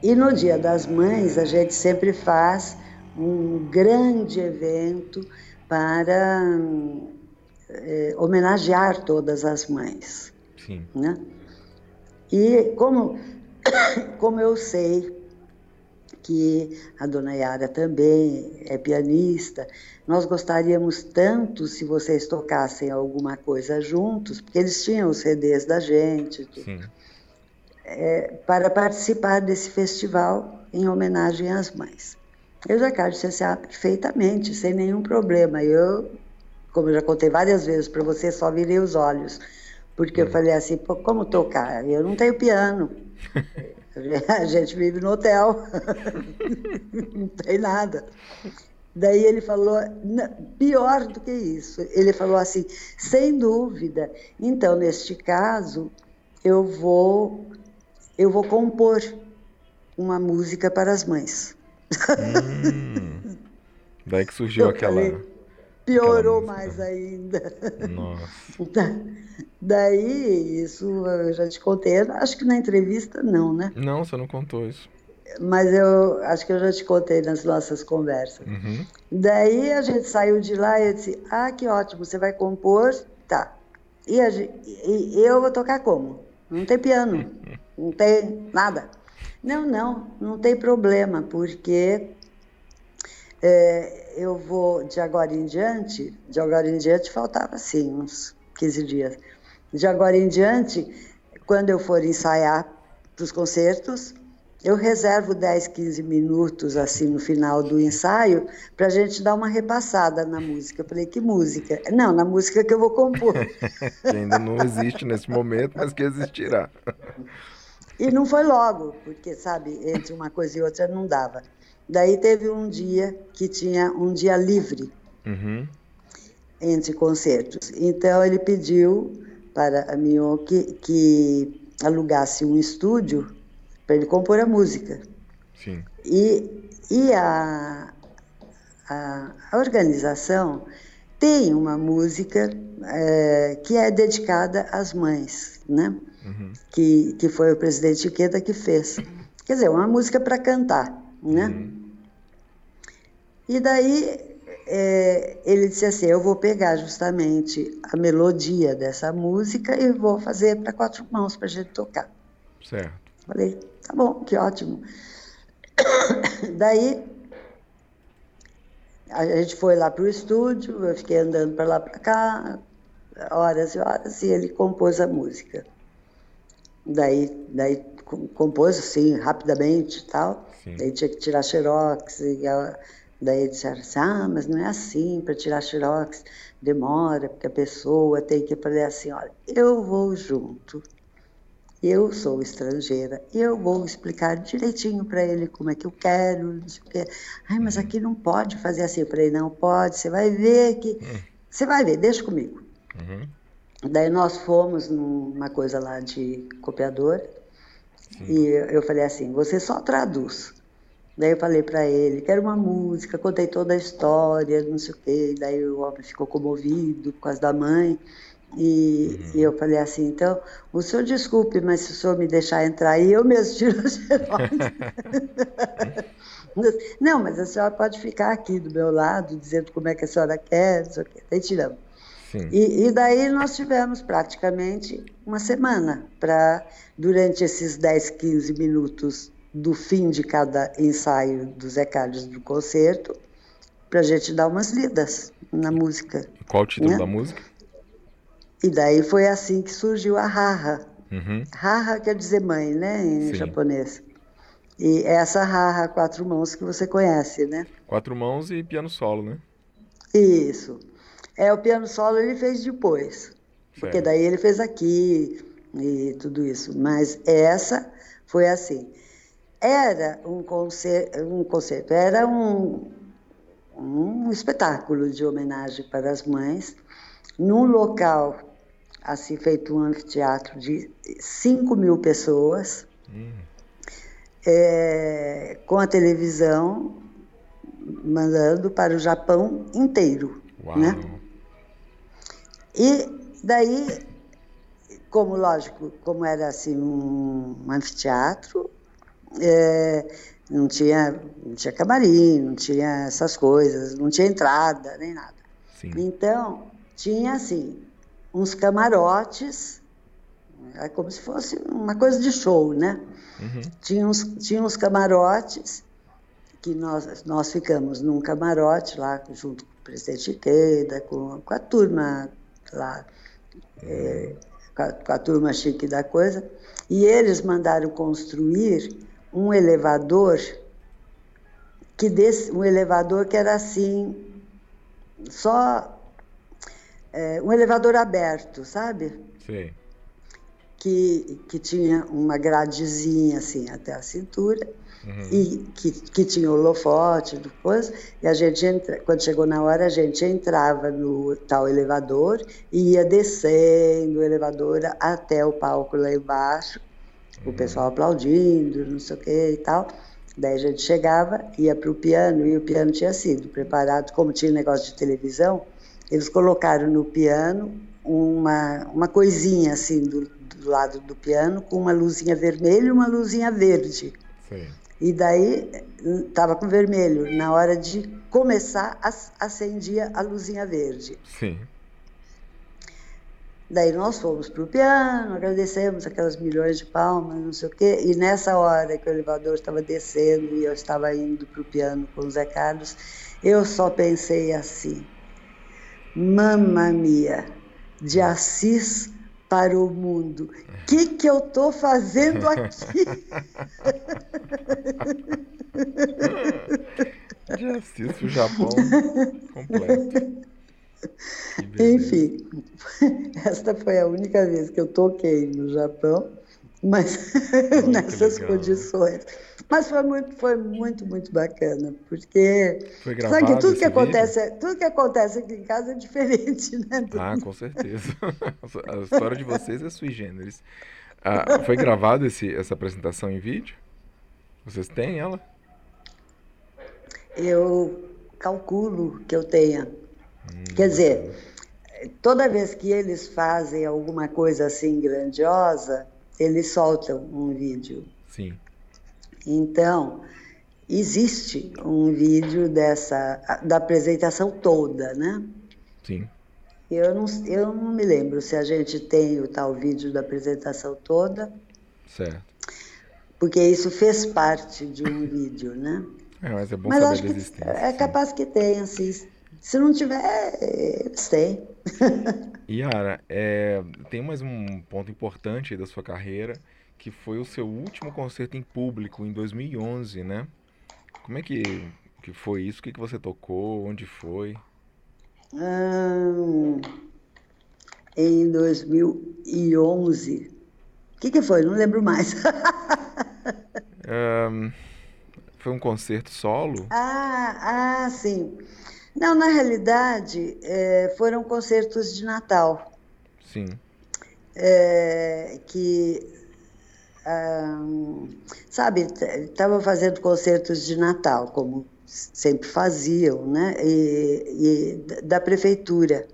E no Dia das Mães a gente sempre faz um grande evento para é, homenagear todas as mães. Sim. Né? E como, como eu sei que a dona Yara também é pianista. Nós gostaríamos tanto se vocês tocassem alguma coisa juntos, porque eles tinham os CDs da gente, é, para participar desse festival em homenagem às mães. Eu já quero ah, perfeitamente, sem nenhum problema. Eu, como eu já contei várias vezes para você, só virei os olhos, porque hum. eu falei assim, como tocar? Eu não tenho piano. A gente vive no hotel, não tem nada. Daí ele falou, pior do que isso, ele falou assim, sem dúvida, então neste caso eu vou, eu vou compor uma música para as mães. Hum, daí que surgiu eu aquela. Falei, piorou mais ainda. Nossa. Daí, isso eu já te contei, acho que na entrevista não, né? Não, você não contou isso. Mas eu acho que eu já te contei nas nossas conversas. Uhum. Daí a gente saiu de lá e eu disse: Ah, que ótimo, você vai compor? Tá. E, gente, e eu vou tocar como? Não tem piano, não tem nada. Não, não, não tem problema, porque é, eu vou, de agora em diante, de agora em diante faltava assim, uns 15 dias. De agora em diante, quando eu for ensaiar para os concertos, eu reservo 10, 15 minutos assim no final do ensaio para a gente dar uma repassada na música. Eu falei, que música? Não, na música que eu vou compor. que ainda não existe nesse momento, mas que existirá. E não foi logo, porque, sabe, entre uma coisa e outra não dava. Daí teve um dia que tinha um dia livre. Uhum entre concertos. Então ele pediu para a Mion que, que alugasse um estúdio para ele compor a música. Sim. E, e a, a, a organização tem uma música é, que é dedicada às mães, né? Uhum. Que, que foi o presidente Iqueda que fez. Quer dizer, uma música para cantar, né? Uhum. E daí é, ele disse assim: Eu vou pegar justamente a melodia dessa música e vou fazer para quatro mãos para a gente tocar. Certo. Falei: Tá bom, que ótimo. Daí a gente foi lá para o estúdio, eu fiquei andando para lá para cá, horas e horas, e ele compôs a música. Daí, daí compôs assim, rapidamente e tal. Sim. Daí tinha que tirar xerox, e a, Daí disseram assim, ah, mas não é assim, para tirar xerox demora, porque a pessoa tem que fazer assim, olha, eu vou junto, eu sou estrangeira, eu vou explicar direitinho para ele como é que eu quero, não sei o quê. Ai, mas aqui não pode fazer assim. para ele não pode, você vai ver que... Hum. Você vai ver, deixa comigo. Uhum. Daí nós fomos numa coisa lá de copiador, Sim. e eu falei assim, você só traduz. Daí eu falei para ele, quero uma música, contei toda a história, não sei o quê. Daí o homem ficou comovido por causa da mãe. E, uhum. e, eu falei assim, então, o senhor desculpe, mas se o senhor me deixar entrar aí, eu mesmo tiro o xerox. não, mas a senhora pode ficar aqui do meu lado, dizendo como é que a senhora quer, não sei o quê. Daí tiramos. E, e, daí nós tivemos praticamente uma semana para, durante esses 10, 15 minutos do fim de cada ensaio do Zé Carlos do concerto, para a gente dar umas lidas na música. Qual o título né? da música? E daí foi assim que surgiu a Haha. Uhum. Quer dizer mãe, né, em Sim. japonês. E essa Raha quatro mãos que você conhece, né? Quatro mãos e piano solo, né? Isso. É, o piano solo ele fez depois. Certo. Porque daí ele fez aqui e tudo isso. Mas essa foi assim. Era um concerto, um concerto era um, um espetáculo de homenagem para as mães, num local assim feito um anfiteatro de 5 mil pessoas, hum. é, com a televisão mandando para o Japão inteiro, Uau. né? E daí, como lógico, como era assim um, um anfiteatro, é, não tinha, não tinha camarim, não tinha essas coisas, não tinha entrada nem nada. Sim. Então tinha assim uns camarotes, é como se fosse uma coisa de show, né? Uhum. Tinha, uns, tinha uns camarotes que nós, nós ficamos num camarote lá junto com o presidente Ikeda, com, com a turma lá, é, com, a, com a turma chique da coisa, e eles mandaram construir um elevador que desse, um elevador que era assim só é, um elevador aberto, sabe? Sim. Que, que tinha uma gradezinha assim até a cintura uhum. e que, que tinha holofote depois e a gente entra, quando chegou na hora a gente entrava no tal elevador e ia descendo o elevador até o palco lá embaixo. O pessoal aplaudindo não sei o que e tal daí a gente chegava ia para o piano e o piano tinha sido preparado como tinha negócio de televisão eles colocaram no piano uma, uma coisinha assim do, do lado do piano com uma luzinha vermelha e uma luzinha verde. Sim. E daí estava com vermelho. Na hora de começar, acendia a luzinha verde. Sim. Daí nós fomos para o piano, agradecemos aquelas milhões de palmas, não sei o quê. E nessa hora que o elevador estava descendo e eu estava indo para o piano com o Zé Carlos, eu só pensei assim: Mamma mia, de Assis para o mundo. O que, que eu estou fazendo aqui? de Assis para o Japão completo. Enfim, esta foi a única vez que eu toquei no Japão, mas nessas condições. Mas foi muito, foi muito, muito bacana, porque foi sabe que tudo que acontece, tudo que acontece aqui em casa é diferente, né? Ah, com certeza. A história de vocês é sui generis. Ah, foi gravado esse, essa apresentação em vídeo? Vocês têm ela? Eu calculo que eu tenha. Hum, Quer dizer, toda vez que eles fazem alguma coisa assim grandiosa, eles soltam um vídeo. Sim. Então, existe um vídeo dessa da apresentação toda, né? Sim. Eu não, eu não me lembro se a gente tem o tal vídeo da apresentação toda. Certo. Porque isso fez parte de um vídeo, né? É, mas é bom mas saber acho que existência, É capaz que tenha, assim. Se não tiver, eles têm. Yara, é, tem mais um ponto importante da sua carreira, que foi o seu último concerto em público em 2011, né? Como é que, que foi isso? O que, que você tocou? Onde foi? Hum, em 2011. O que, que foi? Não lembro mais. um, foi um concerto solo? Ah, ah sim. Não, na realidade, é, foram concertos de Natal. Sim. É, que sabe, estavam fazendo concertos de Natal, como sempre faziam, né? E, e da prefeitura.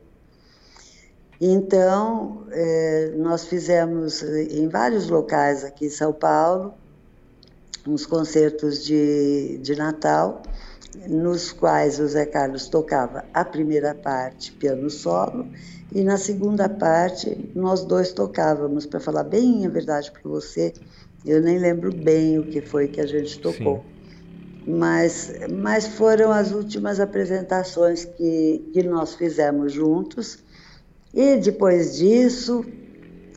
Então, é, nós fizemos em vários locais aqui em São Paulo uns concertos de, de Natal, nos quais o Zé Carlos tocava a primeira parte, piano solo, e na segunda parte, nós dois tocávamos, para falar bem a verdade para você, eu nem lembro bem o que foi que a gente tocou. Mas, mas foram as últimas apresentações que, que nós fizemos juntos. E depois disso,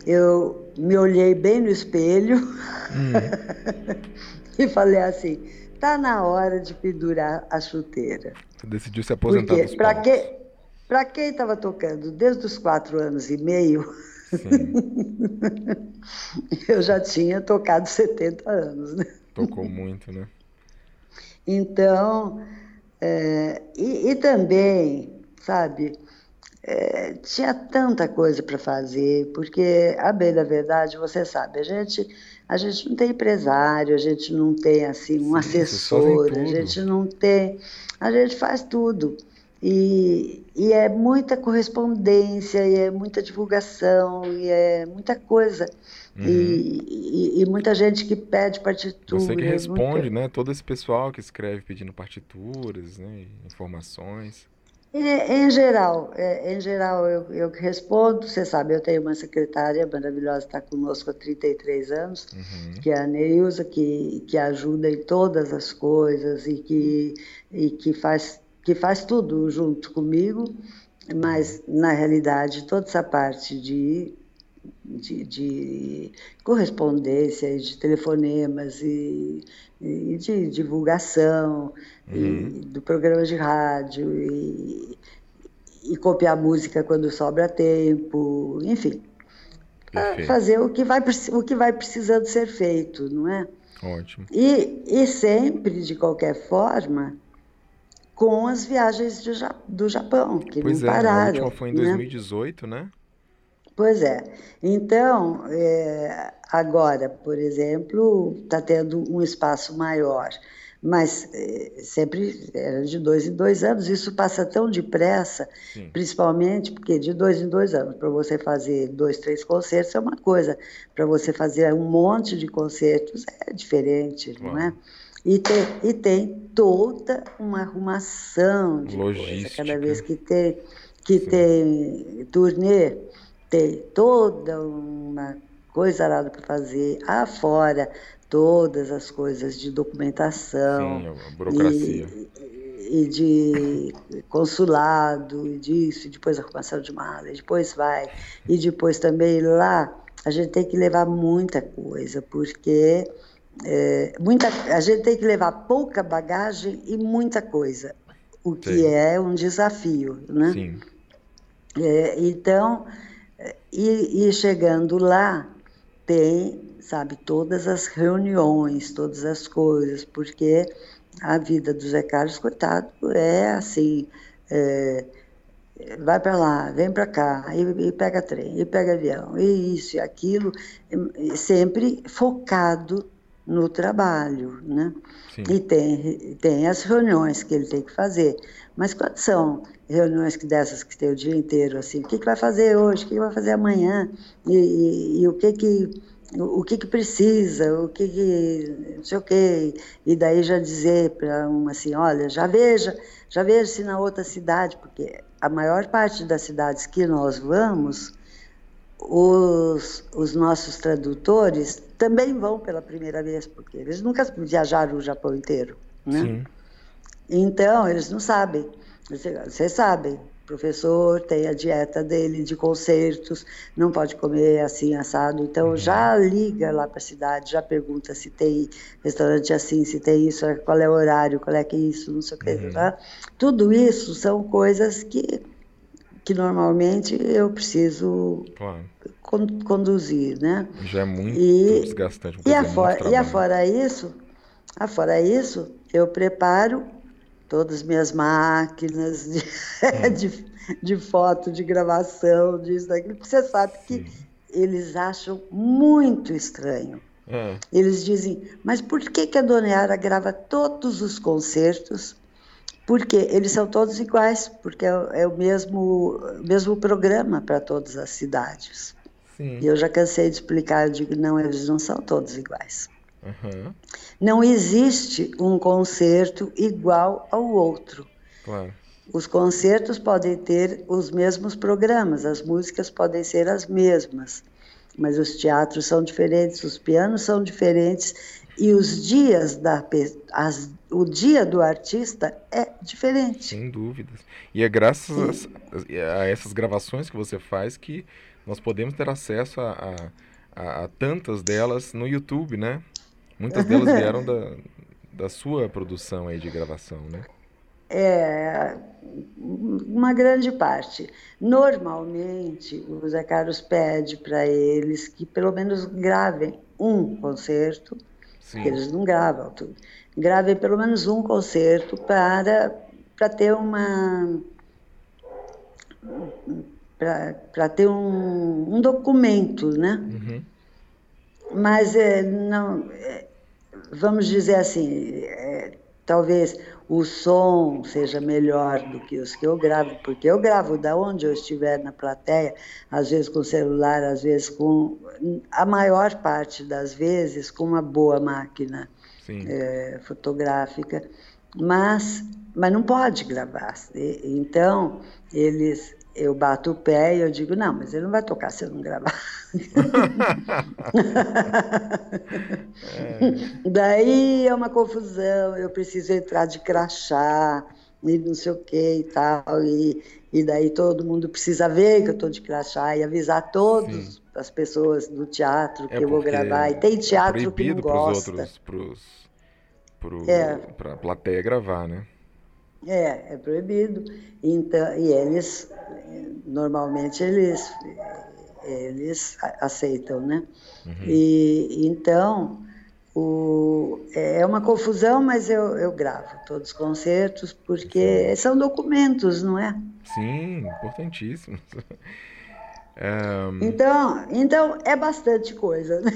eu me olhei bem no espelho hum. e falei assim: tá na hora de pendurar a chuteira. Você decidiu se aposentar Porque, para que, para quem estava tocando desde os quatro anos e meio, eu já tinha tocado 70 anos, né? Tocou muito, né? Então, é, e, e, também, sabe, é, tinha tanta coisa para fazer, porque, a bem da verdade, você sabe, a gente, a gente não tem empresário, a gente não tem, assim, um Sim, assessor, a gente não tem, a gente faz tudo. E, e é muita correspondência, e é muita divulgação, e é muita coisa. Uhum. E, e, e, muita gente que pede partituras. Você que responde, muita... né? Todo esse pessoal que escreve pedindo partituras, né? Informações. E, em geral, é, em geral eu, eu respondo. Você sabe, eu tenho uma secretária maravilhosa, está conosco há 33 anos, uhum. que é a Neuza, que, que ajuda em todas as coisas e que, e que faz que faz tudo junto comigo, mas na realidade toda essa parte de, de, de correspondência, de telefonemas e, e de divulgação uhum. e, do programa de rádio e, e copiar música quando sobra tempo, enfim. Fazer o que, vai, o que vai precisando ser feito, não é? Ótimo. E, e sempre, de qualquer forma, com as viagens do, do Japão, que pois não é, pararam. A última foi em 2018, né? né? Pois é. Então, é, agora, por exemplo, está tendo um espaço maior, mas é, sempre era de dois em dois anos. Isso passa tão depressa, Sim. principalmente porque de dois em dois anos, para você fazer dois, três concertos é uma coisa, para você fazer um monte de concertos é diferente, Uau. não é? E tem, e tem toda uma arrumação de Logística. coisa. Cada vez que tem, que tem turnê, tem toda uma coisa arada para fazer. Afora todas as coisas de documentação. Sim, a burocracia. E, e de consulado, e disso, e depois arrumação de mala, e depois vai. E depois também lá a gente tem que levar muita coisa, porque é, muita, a gente tem que levar pouca bagagem e muita coisa, o que Sim. é um desafio, né? Sim. É, então, e, e chegando lá, tem, sabe, todas as reuniões, todas as coisas, porque a vida do Zé Carlos, coitado, é assim, é, vai para lá, vem para cá, e, e, pega trem, e pega avião, e isso e aquilo, sempre focado no trabalho, né? Sim. E tem, tem as reuniões que ele tem que fazer. Mas quando são reuniões que dessas que tem o dia inteiro, assim, o que, que vai fazer hoje, o que, que vai fazer amanhã, e, e, e o que que o que que precisa, o que que não sei o quê, e daí já dizer para uma assim, olha, já veja, já veja se na outra cidade, porque a maior parte das cidades que nós vamos, os, os nossos tradutores também vão pela primeira vez, porque eles nunca viajaram o Japão inteiro, né? Sim. Então, eles não sabem. Vocês sabem, o professor tem a dieta dele de concertos, não pode comer assim assado, então uhum. já liga lá para a cidade, já pergunta se tem restaurante assim, se tem isso, qual é o horário, qual é que é isso, não sei o que. Uhum. Tá? Tudo isso são coisas que que normalmente eu preciso claro. con conduzir, né? Já é muito e, desgastante. E afora, e afora isso, afora isso, eu preparo todas as minhas máquinas de, hum. de, de, foto, de gravação, disso, daquilo, porque você sabe Sim. que eles acham muito estranho. É. Eles dizem, mas por que, que a Dona Yara grava todos os concertos porque eles são todos iguais, porque é, é o mesmo, mesmo programa para todas as cidades. Sim. E eu já cansei de explicar, eu digo, não, eles não são todos iguais. Uhum. Não existe um concerto igual ao outro. Claro. Os concertos podem ter os mesmos programas, as músicas podem ser as mesmas, mas os teatros são diferentes, os pianos são diferentes e os dias da as, o dia do artista é diferente. Sem dúvidas. E é graças a, a, essas gravações que você faz que nós podemos ter acesso a, a, há tantas delas no YouTube, né? Muitas delas vieram da, da sua produção aí de gravação, né? É, uma grande parte. Normalmente, o Zé Carlos pede para eles que pelo menos gravem um concerto, Sim. porque eles não gravam tudo. Gravem pelo menos um concerto para, para ter uma. para ter um, um documento, né? Uhum. Mas é, não, é, vamos dizer assim, é, talvez o som seja melhor do que os que eu gravo, porque eu gravo da onde eu estiver na plateia, às vezes com celular, às vezes com a maior parte das vezes com uma boa máquina é, fotográfica, mas mas não pode gravar. Então eles eu bato o pé e eu digo, não, mas ele não vai tocar se eu não gravar. é. Daí é uma confusão, eu preciso entrar de crachá e não sei o que e tal, e, e daí todo mundo precisa ver que eu estou de crachá e avisar todas Sim. as pessoas do teatro que é eu vou gravar. E tem é teatro é que não gosta. Pro, é. pra plateia gravar, né? É, é proibido. Então, e eles, normalmente, eles, eles aceitam, né? Uhum. E então, o, é uma confusão, mas eu, eu gravo todos os concertos, porque Sim. são documentos, não é? Sim, importantíssimos. Um... Então, então é bastante coisa. Né?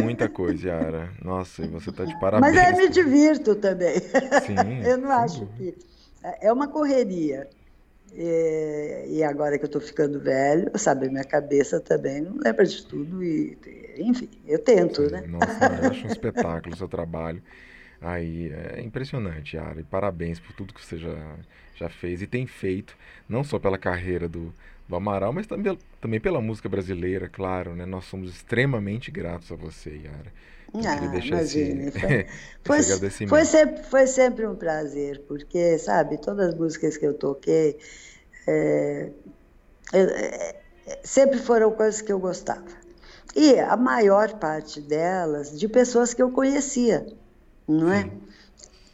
Muita coisa, Yara. Nossa, e você está de parabéns. Mas eu me divirto também. Sim, eu não acho que é uma correria. E, e agora que eu estou ficando velho, sabe, minha cabeça também não lembra de tudo e, enfim, eu tento, Sim, né? Nossa, eu acho um espetáculo o seu trabalho. Aí é impressionante, Yara, e parabéns por tudo que você já, já fez e tem feito, não só pela carreira do, do Amaral, mas também, também pela música brasileira, claro, né? Nós somos extremamente gratos a você, Yara. Ah, imagine, esse, foi, foi, sempre, foi sempre um prazer, porque, sabe, todas as músicas que eu toquei é, é, sempre foram coisas que eu gostava. E a maior parte delas de pessoas que eu conhecia, não é?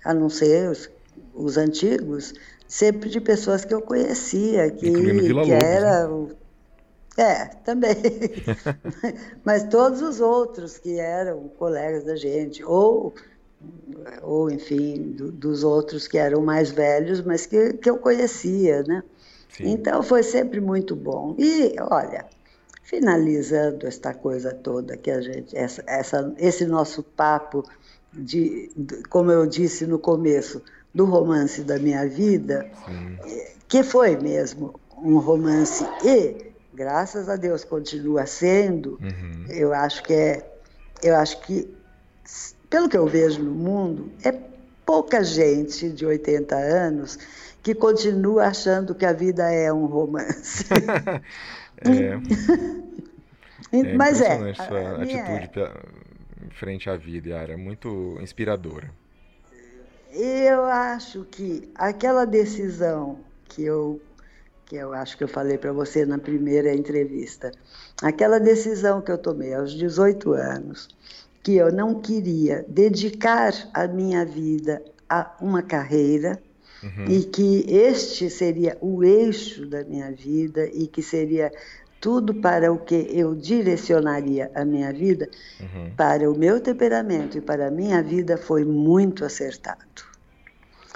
A não ser os, os antigos, sempre de pessoas que eu conhecia, que, que era né? É, também. Mas todos os outros que eram colegas da gente, ou, ou enfim, do, dos outros que eram mais velhos, mas que, que eu conhecia, né? Sim. Então foi sempre muito bom. E, olha, finalizando esta coisa toda que a gente, essa, essa, esse nosso papo de, como eu disse no começo, do romance da minha vida, Sim. que foi mesmo um romance e graças a Deus continua sendo, uhum. eu acho que é, eu acho que, pelo que eu vejo no mundo, é pouca gente de 80 anos que continua achando que a vida é um romance. é. é Mas é. Sua atitude é. frente à vida, Yara, é muito inspiradora. Eu acho que aquela decisão que eu que eu acho que eu falei para você na primeira entrevista. Aquela decisão que eu tomei aos 18 anos, que eu não queria dedicar a minha vida a uma carreira uhum. e que este seria o eixo da minha vida e que seria tudo para o que eu direcionaria a minha vida, uhum. para o meu temperamento e para a minha vida foi muito acertado.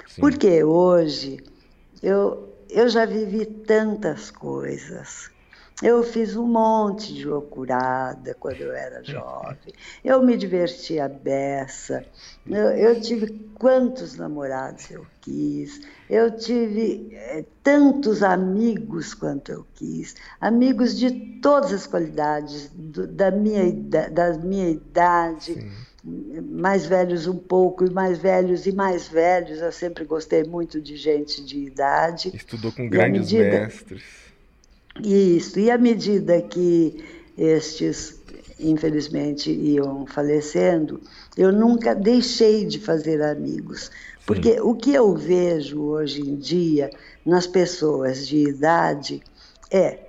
Sim. Porque hoje eu eu já vivi tantas coisas. Eu fiz um monte de loucurada quando eu era jovem. Eu me divertia beça. Eu, eu tive quantos namorados eu quis. Eu tive é, tantos amigos quanto eu quis. Amigos de todas as qualidades, do, da, minha, da, da minha idade. Sim mais velhos um pouco, e mais velhos e mais velhos. Eu sempre gostei muito de gente de idade. Estudou com grandes medida, mestres. Isso, e à medida que estes, infelizmente, iam falecendo, eu nunca deixei de fazer amigos. Porque Sim. o que eu vejo hoje em dia nas pessoas de idade é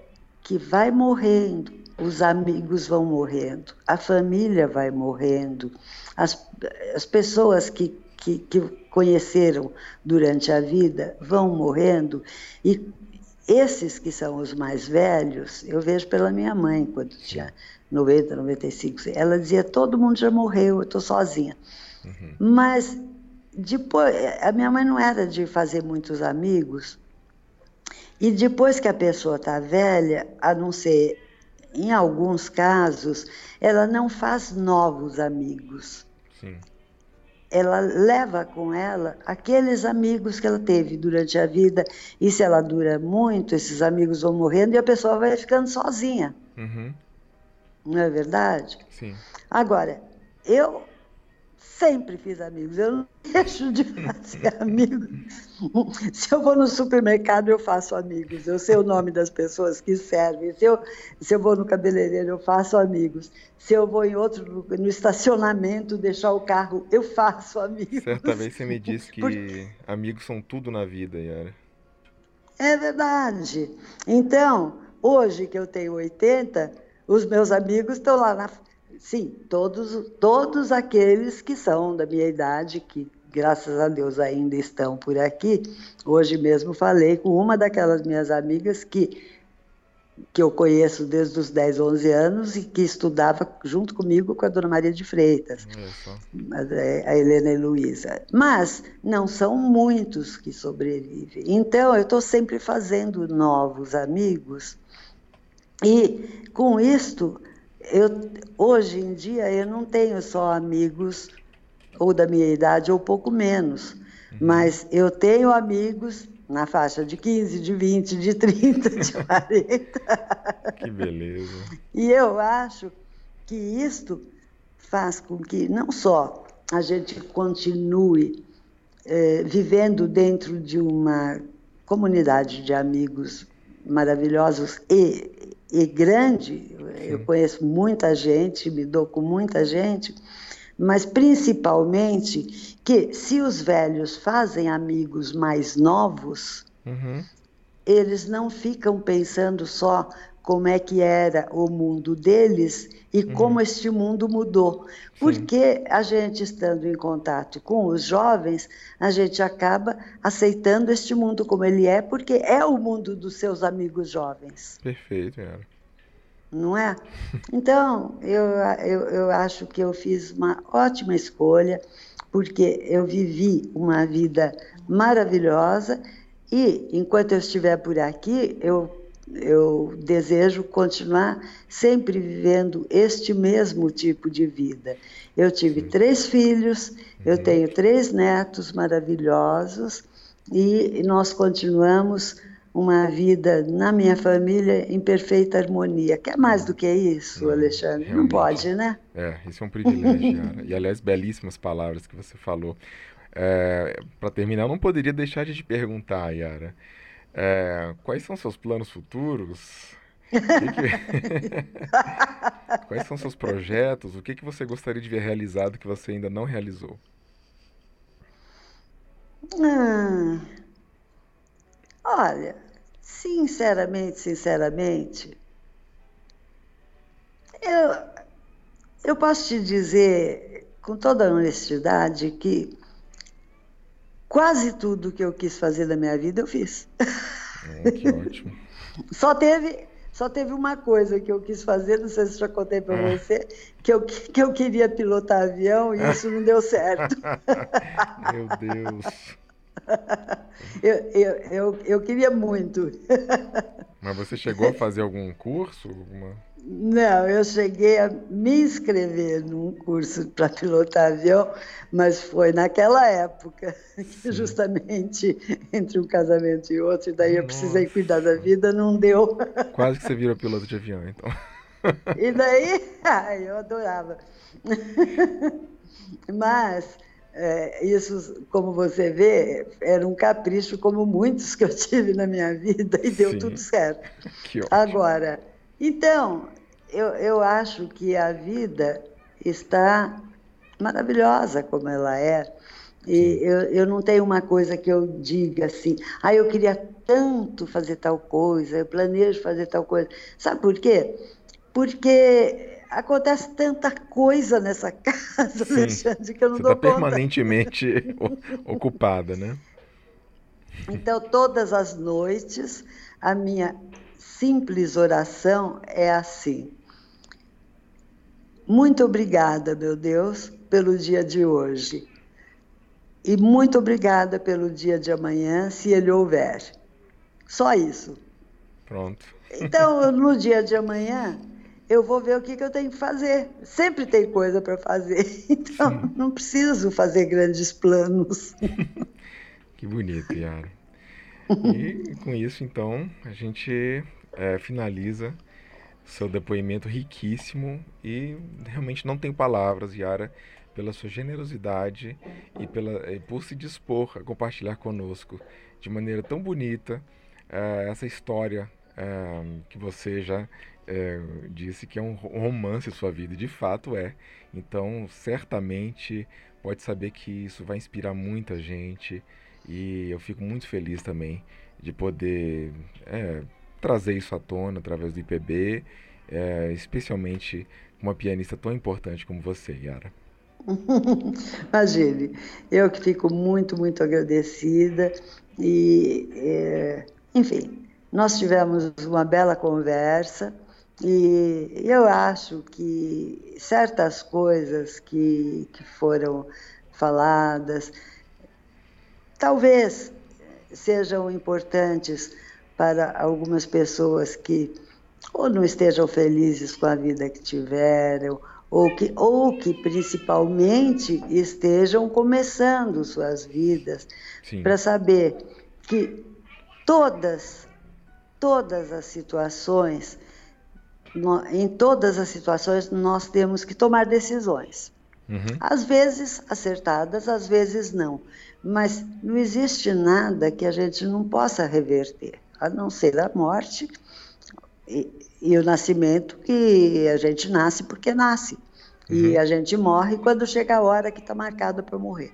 que vai morrendo, os amigos vão morrendo, a família vai morrendo, as, as pessoas que, que, que conheceram durante a vida vão morrendo e esses que são os mais velhos, eu vejo pela minha mãe, quando tinha 90, 95, ela dizia: todo mundo já morreu, eu estou sozinha. Uhum. Mas depois, a minha mãe não era de fazer muitos amigos, e depois que a pessoa está velha, a não ser em alguns casos, ela não faz novos amigos. Sim. Ela leva com ela aqueles amigos que ela teve durante a vida, e se ela dura muito, esses amigos vão morrendo e a pessoa vai ficando sozinha. Uhum. Não é verdade? Sim. Agora, eu sempre fiz amigos. Eu não deixo de fazer amigos. Se eu vou no supermercado, eu faço amigos. Eu sei o nome das pessoas que servem. Se eu, se eu vou no cabeleireiro, eu faço amigos. Se eu vou em outro no estacionamento deixar o carro, eu faço amigos. Certa vez você me disse que Porque... amigos são tudo na vida, Yara. É verdade. Então, hoje que eu tenho 80, os meus amigos estão lá na Sim, todos, todos aqueles que são da minha idade, que graças a Deus ainda estão por aqui. Hoje mesmo falei com uma daquelas minhas amigas que, que eu conheço desde os 10, 11 anos e que estudava junto comigo com a dona Maria de Freitas, é, a Helena e Luísa. Mas não são muitos que sobrevivem. Então, eu estou sempre fazendo novos amigos. E com isto eu, hoje em dia eu não tenho só amigos ou da minha idade ou pouco menos, uhum. mas eu tenho amigos na faixa de 15, de 20, de 30, de 40. que beleza. E eu acho que isto faz com que não só a gente continue eh, vivendo dentro de uma comunidade de amigos maravilhosos e, e grande, eu conheço muita gente, me dou com muita gente, mas principalmente que se os velhos fazem amigos mais novos, uhum. eles não ficam pensando só como é que era o mundo deles e uhum. como este mundo mudou. Porque a gente estando em contato com os jovens, a gente acaba aceitando este mundo como ele é, porque é o mundo dos seus amigos jovens. Perfeito, Yara não é? Então, eu, eu, eu acho que eu fiz uma ótima escolha, porque eu vivi uma vida maravilhosa e, enquanto eu estiver por aqui, eu, eu desejo continuar sempre vivendo este mesmo tipo de vida. Eu tive três filhos, eu uhum. tenho três netos maravilhosos e nós continuamos uma vida na minha família em perfeita harmonia. Quer mais do que isso, Alexandre? Realmente. Não pode, né? É, isso é um privilégio. E, aliás, belíssimas palavras que você falou. É, Para terminar, eu não poderia deixar de te perguntar, Yara, é, quais são seus planos futuros? Que quais são seus projetos? O que, que você gostaria de ver realizado que você ainda não realizou? Ah, Olha, sinceramente, sinceramente, eu, eu posso te dizer com toda honestidade que quase tudo que eu quis fazer da minha vida eu fiz. É, que ótimo. Só teve, só teve uma coisa que eu quis fazer, não sei se já contei para ah. você, que eu, que eu queria pilotar avião e isso não deu certo. Meu Deus. eu, eu, eu, eu, queria muito. Mas você chegou a fazer algum curso? Alguma... Não, eu cheguei a me inscrever num curso para pilotar avião, mas foi naquela época, que justamente entre um casamento e outro, e daí eu precisei cuidar da vida, não deu. Quase que você virou piloto de avião, então. E daí, eu adorava. Mas é, isso, como você vê, era um capricho, como muitos que eu tive na minha vida, e deu Sim. tudo certo. Agora, então, eu, eu acho que a vida está maravilhosa como ela é. E eu, eu não tenho uma coisa que eu diga assim, ah, eu queria tanto fazer tal coisa, eu planejo fazer tal coisa. Sabe por quê? porque acontece tanta coisa nessa casa, Sim, Alexandre, que eu não você dou tá permanentemente ocupada, né? Então, todas as noites, a minha simples oração é assim: Muito obrigada, meu Deus, pelo dia de hoje. E muito obrigada pelo dia de amanhã, se ele houver. Só isso. Pronto. Então, no dia de amanhã, eu vou ver o que, que eu tenho que fazer. Sempre tem coisa para fazer. Então, não preciso fazer grandes planos. que bonito, Yara. E com isso, então, a gente é, finaliza seu depoimento riquíssimo e realmente não tem palavras, Yara, pela sua generosidade e, pela, e por se dispor a compartilhar conosco de maneira tão bonita é, essa história é, que você já é, disse que é um romance sua vida, e de fato é. Então, certamente pode saber que isso vai inspirar muita gente e eu fico muito feliz também de poder é, trazer isso à tona através do IPB, é, especialmente uma pianista tão importante como você, Yara. Imagine, eu que fico muito, muito agradecida e, é, enfim, nós tivemos uma bela conversa e eu acho que certas coisas que, que foram faladas, talvez sejam importantes para algumas pessoas que ou não estejam felizes com a vida que tiveram, ou que, ou que principalmente estejam começando suas vidas, para saber que todas, todas as situações, em todas as situações, nós temos que tomar decisões. Uhum. Às vezes acertadas, às vezes não. Mas não existe nada que a gente não possa reverter, a não ser a morte e, e o nascimento, que a gente nasce porque nasce. Uhum. E a gente morre quando chega a hora que está marcada para morrer.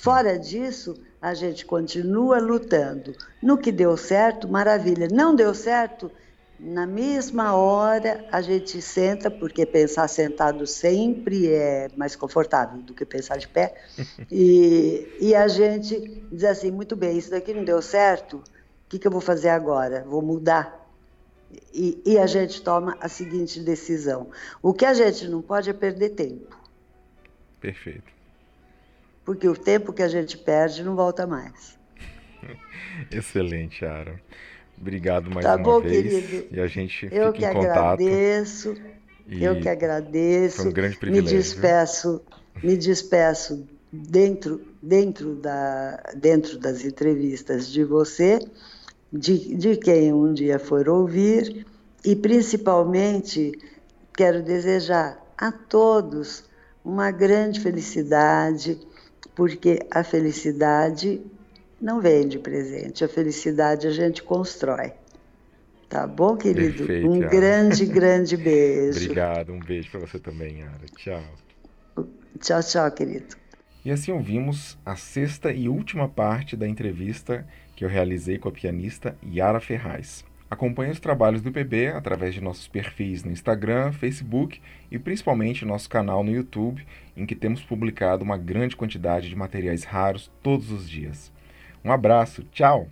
Fora disso, a gente continua lutando. No que deu certo, maravilha. Não deu certo, na mesma hora a gente senta, porque pensar sentado sempre é mais confortável do que pensar de pé, e, e a gente diz assim: muito bem, isso daqui não deu certo, o que, que eu vou fazer agora? Vou mudar. E, e a gente toma a seguinte decisão: o que a gente não pode é perder tempo. Perfeito. Porque o tempo que a gente perde não volta mais. Excelente, Aaron. Obrigado mais tá uma bom, vez. Querido. E a gente eu fica em contato. Agradeço, eu que agradeço. Foi um grande privilégio. Me despeço, me despeço dentro, dentro, da, dentro das entrevistas de você, de, de quem um dia for ouvir, e principalmente quero desejar a todos uma grande felicidade, porque a felicidade não vem de presente. A felicidade a gente constrói. Tá bom, querido? Perfeito, um Yara. grande, grande beijo. Obrigado, um beijo para você também, Yara. Tchau. Tchau, tchau, querido. E assim ouvimos a sexta e última parte da entrevista que eu realizei com a pianista Yara Ferraz. Acompanhe os trabalhos do PB através de nossos perfis no Instagram, Facebook e principalmente nosso canal no YouTube, em que temos publicado uma grande quantidade de materiais raros todos os dias. Um abraço, tchau!